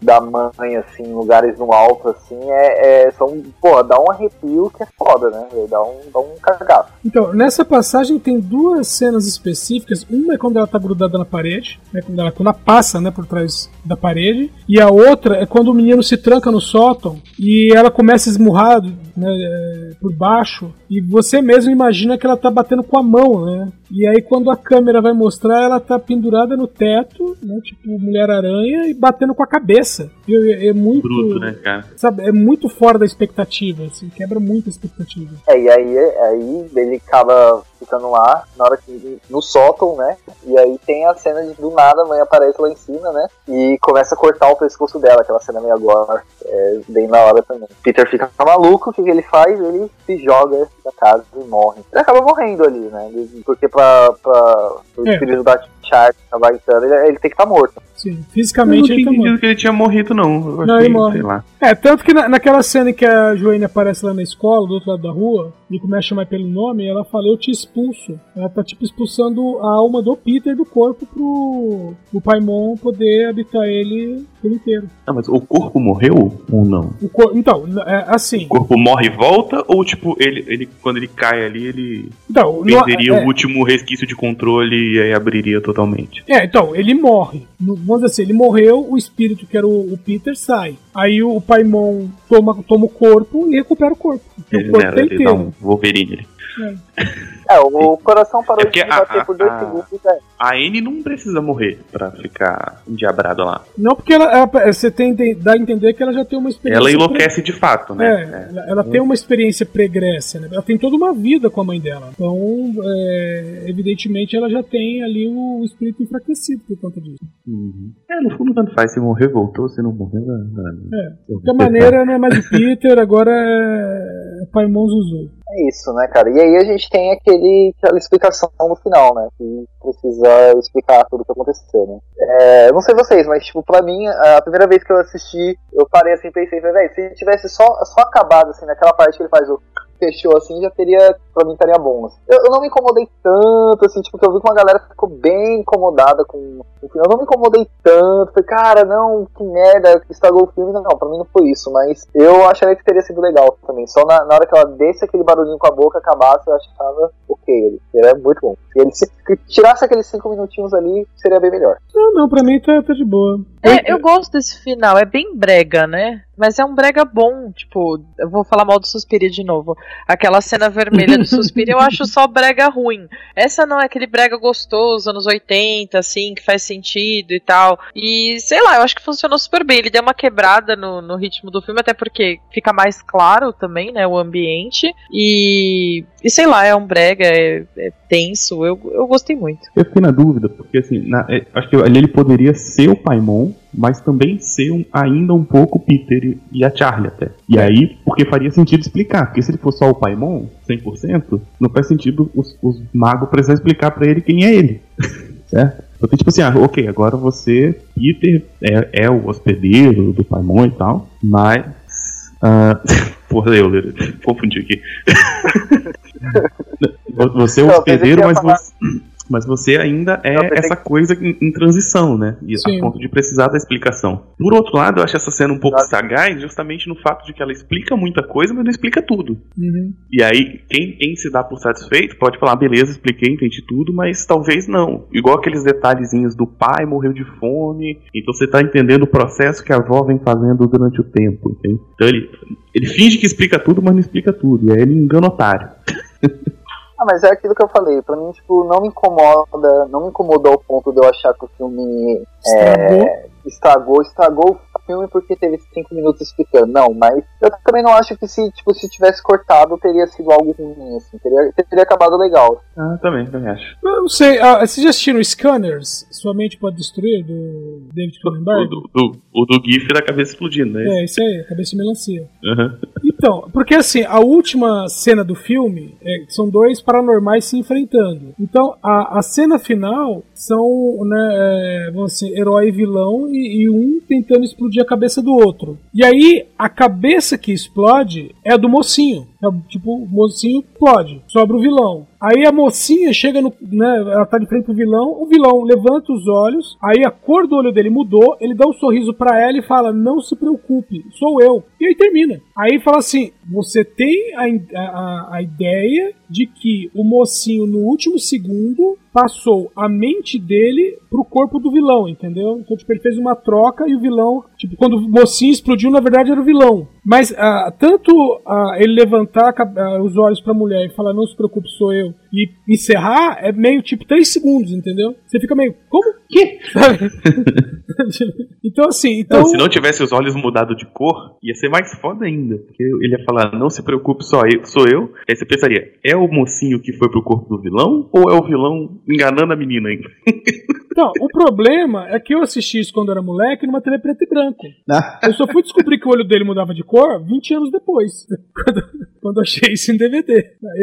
A: da mãe, assim, em lugares no alto, assim, é, é são, pô, dá um arrepio que é foda, né? Dá um, dá um cagaço.
C: Então, nessa passagem tem duas cenas específicas. Uma é quando ela tá grudada na parede, né, quando, ela, quando ela passa né, por trás da parede. E a outra é quando o menino se tranca no sótão e ela começa a esmurrar né, é, por baixo. E você mesmo imagina que ela tá batendo com a mão, né? E aí quando a câmera vai mostrar, ela tá pendurada no teto, né, tipo Mulher-Aranha, e batendo com a cabeça. E é, é muito...
D: Bruto, né, cara?
C: Sabe, é muito fora da expectativa, assim, quebra muito a expectativa.
A: É, e aí, aí ele acaba ficando lá, na hora que. no sótão, né? E aí tem a cena de do nada a mãe aparece lá em cima, né? E começa a cortar o pescoço dela, aquela cena meio agora. É bem na hora também. Peter fica maluco, o que, que ele faz? Ele se joga da casa e morre. Ele acaba morrendo ali, né? Porque pra, pra o
C: É.
A: espírito da Char acabar entrando, ele, ele tem que estar morto.
C: Sim,
D: Eu não
C: fisicamente
D: tinha
C: ele tá
D: entendido que ele tinha morrido, não. Eu
C: Não,
D: achei,
C: ele morre.
D: sei lá.
C: É, tanto que na- naquela cena em que a Joane aparece lá na escola, do outro lado da rua, e começa a chamar pelo nome, ela fala, eu te expulso. Ela tá tipo expulsando a alma do Peter do corpo pro o Paimon poder habitar ele por inteiro.
D: Ah, mas o corpo morreu ou não?
C: O cor- Então, é assim.
D: O corpo morre e volta? Ou, tipo, ele, ele quando ele cai ali, ele
C: Então, no-
D: perderia
C: é,
D: o último resquício de controle e aí abriria totalmente?
C: É, então, ele morre. No- Vamos dizer assim, ele morreu, o espírito, que era o, o Peter, sai. Aí o, o Paimon toma, toma o corpo e recupera o corpo.
D: Ele,
C: o corpo
D: né,
C: tá
D: ele dá um Wolverine ali.
A: É, o coração parou
D: É
A: de bater
D: a-
A: por dois
D: a-
A: segundos já-
D: A N não precisa morrer pra ficar endiabrada lá.
C: Não, porque ela, ela- você tem, dá a entender que ela já tem uma experiência.
D: Ela
C: pre-
D: enlouquece de fato,
C: É,
D: né?
C: ela, ela tem uma experiência pregressa, né? Ela tem toda uma vida com a mãe dela. Então, é, evidentemente, ela já tem ali o espírito enfraquecido por conta disso.
D: Uhum. É, no fundo tanto faz. Se morrer, voltou. Se não morrer, vai. vai-
C: É, de qualquer maneira, não é mais o Peter, agora é Paimon Zuzu.
A: É isso, né, cara? E aí a gente tem aquele, aquela explicação no final, né? Que precisa explicar tudo o que aconteceu, né? É, não sei vocês, mas, tipo, pra mim, a primeira vez que eu assisti, eu parei assim e pensei, velho, se tivesse só, só acabado, assim, naquela parte que ele faz o fechou assim, já teria, pra mim, estaria bom. assim. Eu, eu não me incomodei tanto, assim, tipo, que eu vi que uma galera ficou bem incomodada com filme. Eu não me incomodei tanto, falei, cara, não, que merda, estragou o filme. Não, não, pra mim não foi isso, mas eu acharia que teria sido legal também. Só na, na hora que ela desse aquele barulhinho com a boca, acabasse, eu achava ok. Ele, ele muito bom. Se ele se, se tirasse aqueles cinco minutinhos ali, seria bem melhor.
C: Não, não, pra mim tá, tá de boa.
B: É, eu gosto desse final, é bem brega, né? Mas é um brega bom, tipo, eu vou falar mal do Suspiria de novo. Aquela cena vermelha do Suspiria eu acho só brega ruim. Essa não é aquele brega gostoso, anos 80, assim, que faz sentido e tal. E sei lá, eu acho que funcionou super bem. Ele deu uma quebrada no, no ritmo do filme, até porque fica mais claro também, né, o ambiente. E, e sei lá, é um brega, é, é tenso, eu, eu gostei muito.
D: Eu fiquei na dúvida, porque assim, na- é, acho que ali ele poderia ser o Paimon, mas também ser um- ainda um pouco Peter e- a Charlie até. E aí, porque faria sentido explicar, porque se ele for só o Paimon, 100%, não faz sentido os, os magos precisarem explicar pra ele quem é ele. certo? Então tipo assim, ah, ok, agora você, Peter, é, é o hospedeiro do Paimon e tal, mas. ah, porra, eu confundi aqui. você é o hospedeiro, mas você. Mas você ainda é
A: pensei
D: essa coisa em, em transição, né? E
C: Sim.
D: a ponto de precisar da explicação. Por outro lado, eu acho essa cena um pouco
A: Claro.
D: sagaz, justamente no fato de que ela explica muita coisa, mas não explica tudo.
C: Uhum.
D: E aí, quem, quem se dá por satisfeito pode falar, beleza, expliquei, entendi tudo, mas talvez não. Igual aqueles detalhezinhos do pai morreu de fome, então você tá entendendo o processo que a avó vem fazendo durante o tempo, entende? Então ele, ele finge que explica tudo, mas não explica tudo, e aí ele engana o otário.
A: Ah, mas é aquilo que eu falei. Pra mim, tipo, não me incomoda, não me incomodou ao ponto de eu achar que o filme
C: Estragou.
A: Estragou, estragou o filme porque teve cinco minutos explicando. Não, mas eu também não acho que se, tipo, se tivesse cortado teria sido algo ruim, assim. Teria, teria acabado legal.
D: Ah, também, também acho.
C: Eu não sei, ah, vocês já assistiram Scanners? Sua mente pode destruir, do David
D: O
C: Cronenberg?
D: do, do, o do GIF da cabeça explodindo, né?
C: É, isso aí, cabeça de melancia.
D: Aham.
C: Então, porque assim, a última cena do filme é, são dois paranormais se enfrentando. Então, a, a cena final são, né, é, vamos assim, herói e vilão e, e um tentando explodir a cabeça do outro. E aí, a cabeça que explode é a do mocinho. É, tipo, o mocinho explode, sobra o vilão. Aí a mocinha chega no. Né, ela tá de frente pro vilão, o vilão levanta os olhos, aí a cor do olho dele mudou, ele dá um sorriso pra ela e fala: Não se preocupe, sou eu. E aí termina. Aí fala assim: Você tem a, a, a ideia de que o mocinho no último segundo passou a mente dele pro corpo do vilão, entendeu? Então, tipo, ele fez uma troca e o vilão, tipo, quando o mocinho explodiu, na verdade era o vilão. Mas ah, tanto ah, ele levantar a ah, os olhos pra mulher e falar, não se preocupe, sou eu, e encerrar, é meio tipo 3 segundos, entendeu? Você fica meio, como? Que? Então, assim, então.
D: Não, se não tivesse os olhos mudado de cor, ia ser mais foda ainda. Porque ele ia falar, não se preocupe, só eu, sou eu. Aí você pensaria, é o mocinho que foi pro corpo do vilão? Ou é o vilão enganando a menina ainda?
C: Então, o problema é que eu assisti isso quando era moleque numa TV preto e branco.
E: Ah,
C: Eu só fui descobrir que o olho dele mudava de cor 20 anos depois, quando, quando achei isso em DVD.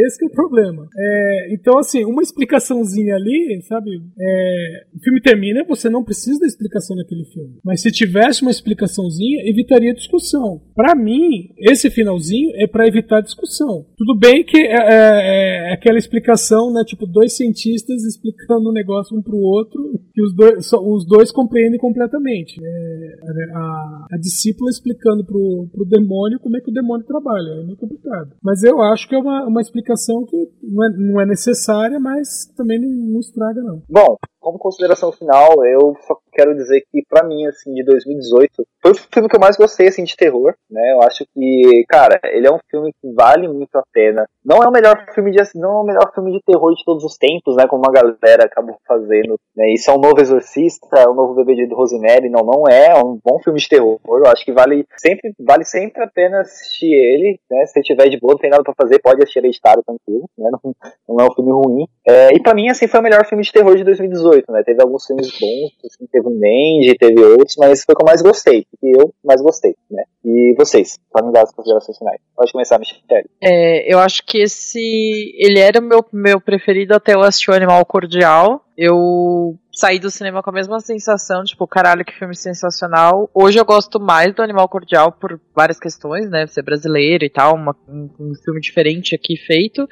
C: Esse que é o problema. É, então, assim, uma explicaçãozinha ali, sabe? é, o filme termina, você não precisa da explicação naquele filme. Mas se tivesse uma explicaçãozinha, evitaria discussão. Pra mim, esse finalzinho é pra evitar discussão. Tudo bem que é, é- é aquela explicação, né? Tipo, dois cientistas explicando um negócio um pro outro, que os dois, só- os dois compreendem completamente. É, a, a discípula explicando pro, pro demônio como é que o demônio trabalha. É meio complicado. Mas eu acho que é uma, uma explicação que não é, não é necessária, mas também não, não estraga, não.
A: Bom, como consideração final, eu só quero dizer que pra mim, assim, de 2018, foi o filme que eu mais gostei, assim, de terror, né? Eu acho que, cara, ele é um filme que vale muito a pena. Não é o melhor filme de não é o melhor filme de terror de todos os tempos, né? Como a galera acabou fazendo. Né? Isso é um novo Exorcista, é um novo bebê de Rosemary, não, não é, é um bom filme de terror. Eu acho que vale sempre, vale sempre a pena assistir ele, né? Se tiver de boa, não tem nada pra fazer, pode assistir Hereditário tranquilo, né? Não, não é um filme ruim. É, e pra mim, assim, foi o melhor filme de terror de 2018, né? Teve alguns filmes bons, assim, teve o Mandy, teve outros, mas foi o que eu mais gostei, que eu mais gostei, né? E vocês, podem dar as considerações finais. Pode começar, Michelle.
B: É, eu acho que esse. Ele era o meu, meu preferido até eu assistir o Animal Cordial. Eu saí do cinema com a mesma sensação, tipo, caralho, que filme sensacional. Hoje eu gosto mais do Animal Cordial por várias questões, né? Ser brasileiro e tal, uma- um, um filme diferente aqui feito.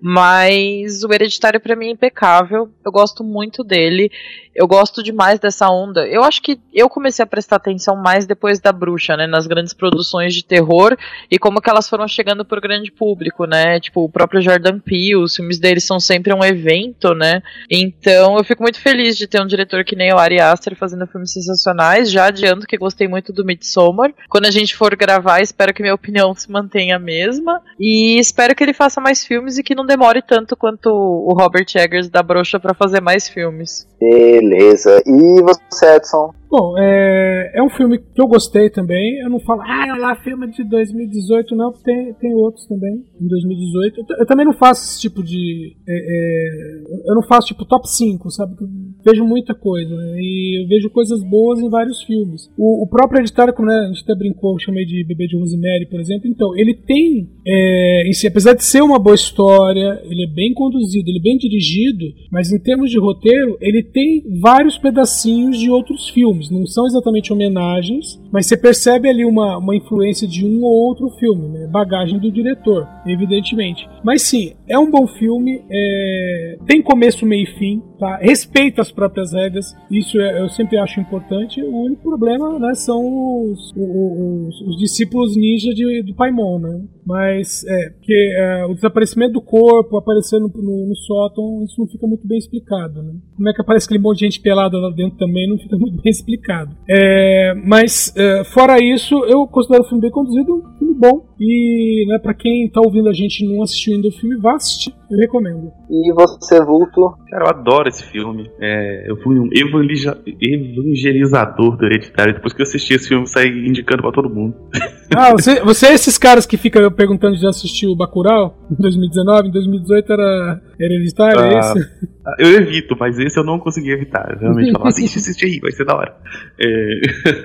B: Mas o Hereditário pra mim é impecável. Eu gosto muito dele. Eu gosto demais dessa onda. Eu acho que eu comecei a prestar atenção mais depois da Bruxa, né? Nas grandes produções de terror e como que elas foram chegando pro grande público, né? Tipo, o próprio Jordan Peele, os filmes deles são sempre um evento, né? Então eu fico muito feliz de ter um diretor que nem o Ari Aster fazendo filmes sensacionais. Já adianto que gostei muito do Midsommar. Quando a gente for gravar, espero que minha opinião se mantenha a mesma. E espero que ele faça mais filmes e que não demore tanto quanto o Robert Eggers da Bruxa pra fazer mais filmes.
A: Beleza. E você, Edson?
C: Bom, é, é um filme que eu gostei também. Eu não falo, ah, olha lá, filme de 2018, não, tem, tem outros também, em 2018. Eu, eu também não faço esse tipo de. é, é, eu não faço tipo top 5, sabe? Eu vejo muita coisa, né? E eu vejo coisas boas em vários filmes. O, o próprio editário, como né, a gente até brincou, eu chamei de Bebê de Rosemary, por exemplo. Então, ele tem, é, si, apesar de ser uma boa história, ele é bem conduzido, ele é bem dirigido, mas em termos de roteiro, ele tem vários pedacinhos de outros filmes. Não são exatamente homenagens, mas você percebe ali uma, uma influência de um ou outro filme, né? Bagagem do diretor, evidentemente. Mas sim, é um bom filme, é... tem começo, meio e fim, tá? Respeita as próprias regras, isso é, eu sempre acho importante. O único problema, né, são os, os, os discípulos ninja de, do Paimon, né? Mas é, porque é, o desaparecimento do corpo, aparecer no, no, no, sótão, isso não fica muito bem explicado, né? Como é que aparece aquele monte de gente pelada lá dentro também, não fica muito bem explicado. É, mas, é, fora isso, eu considero o filme bem conduzido, um filme bom. E, né, pra quem tá ouvindo a gente e não assistiu ainda o filme, vá assistir, eu recomendo.
A: E você, Vulto?
D: Cara, eu adoro esse filme. É, eu fui um evangelizador do Hereditário. Depois que eu assisti esse filme, saí indicando pra todo mundo.
C: Ah, você, você é esses caras que ficam perguntando se já assistiu o Bacurau em 2019? Em 2018 era Hereditário, é
D: Ah,
C: isso?
D: Eu evito, mas esse eu não consegui evitar. Realmente falava, assiste, assiste aí, vai ser da hora. É,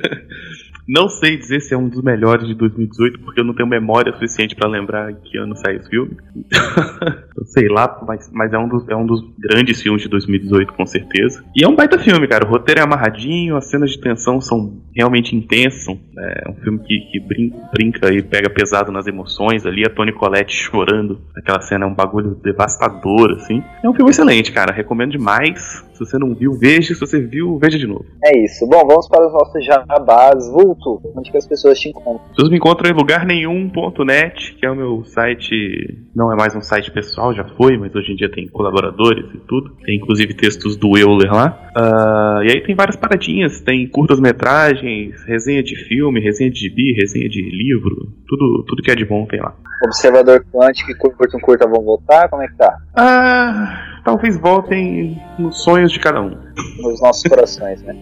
D: Não sei dizer se é um dos melhores de 2018, porque eu não tenho memória suficiente pra lembrar em que ano saiu esse filme. eu sei lá, mas, mas é, um dos, é um dos grandes filmes de 2018, com certeza. E é um baita filme, cara. O roteiro é amarradinho, as cenas de tensão são realmente intensas. É um filme que, que brin- brinca e pega pesado nas emoções ali. A Toni Collette chorando. Aquela cena é um bagulho devastador, assim. É um filme excelente, cara. Recomendo demais. Se você não viu, veja. Se você viu, veja de novo.
A: É isso. Bom, vamos para os nossos jabás. Vulto, onde que as pessoas te encontram?
D: Vocês me encontram em lugarnenhum.net, que é o meu site. Não é mais um site pessoal, já foi, mas hoje em dia tem colaboradores e tudo. Tem inclusive textos do Euler lá. Ah, e aí tem várias paradinhas, tem curtas-metragens, resenha de filme, resenha de gibi, resenha de livro, tudo, tudo que é de bom tem lá.
A: Observador Quântico e Curto um Curta vão voltar? Como é que tá?
D: Ah, talvez voltem nos sonhos de cada um.
A: Nos nossos corações, né?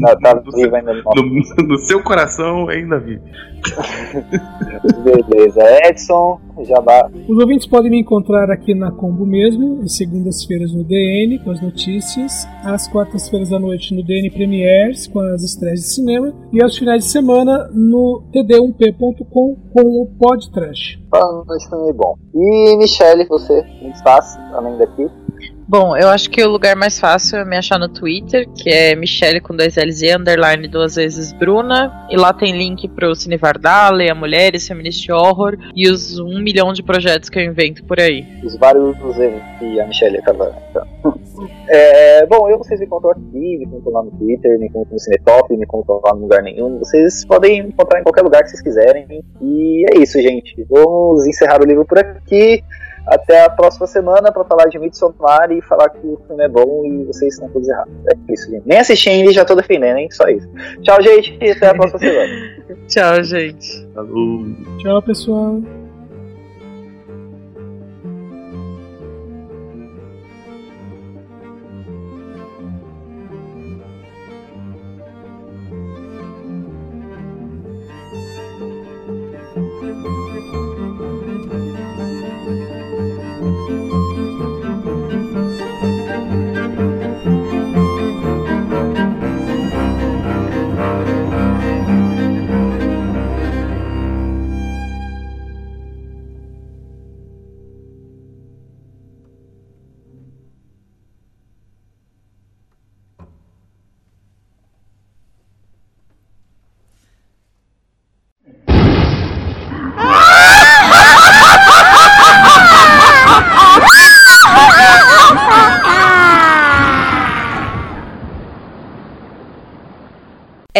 A: Tá, tá vivo ainda no nosso.
D: No, no seu coração ainda vive.
A: Beleza. Edson, jabá.
C: Os ouvintes podem me encontrar aqui na Combo mesmo, às segundas-feiras no DN com as notícias, às quartas-feiras à noite no DN Premiers com as estreias de cinema e aos finais de semana no td1p.com com o Pod Trash.
A: Falando de filme bom. E Michele, você, muito fácil, além daqui.
B: Bom, eu acho que o lugar mais fácil é me achar no Twitter, que é Michelle com dois L's e underline duas vezes Bruna. E lá tem link pro Cine Vardale, a Mulheres, Feminist Horror e os um milhão de projetos que eu invento por aí.
A: Os vários erros que a Michelle acaba. então. É, bom, eu vocês me encontram aqui, me encontram lá no Twitter, me encontram no Cinetop, me encontram lá no lugar nenhum. Vocês podem encontrar em qualquer lugar que vocês quiserem. E é isso, gente. Vamos encerrar o livro por aqui. Até a próxima semana pra falar de Midsommar e falar que o filme é bom e vocês estão todos errados. É isso, gente. Nem assisti ainda e já tô defendendo, hein? Só isso. Tchau, gente. E até a próxima semana.
B: Tchau, gente.
D: Falou.
C: Tchau, pessoal.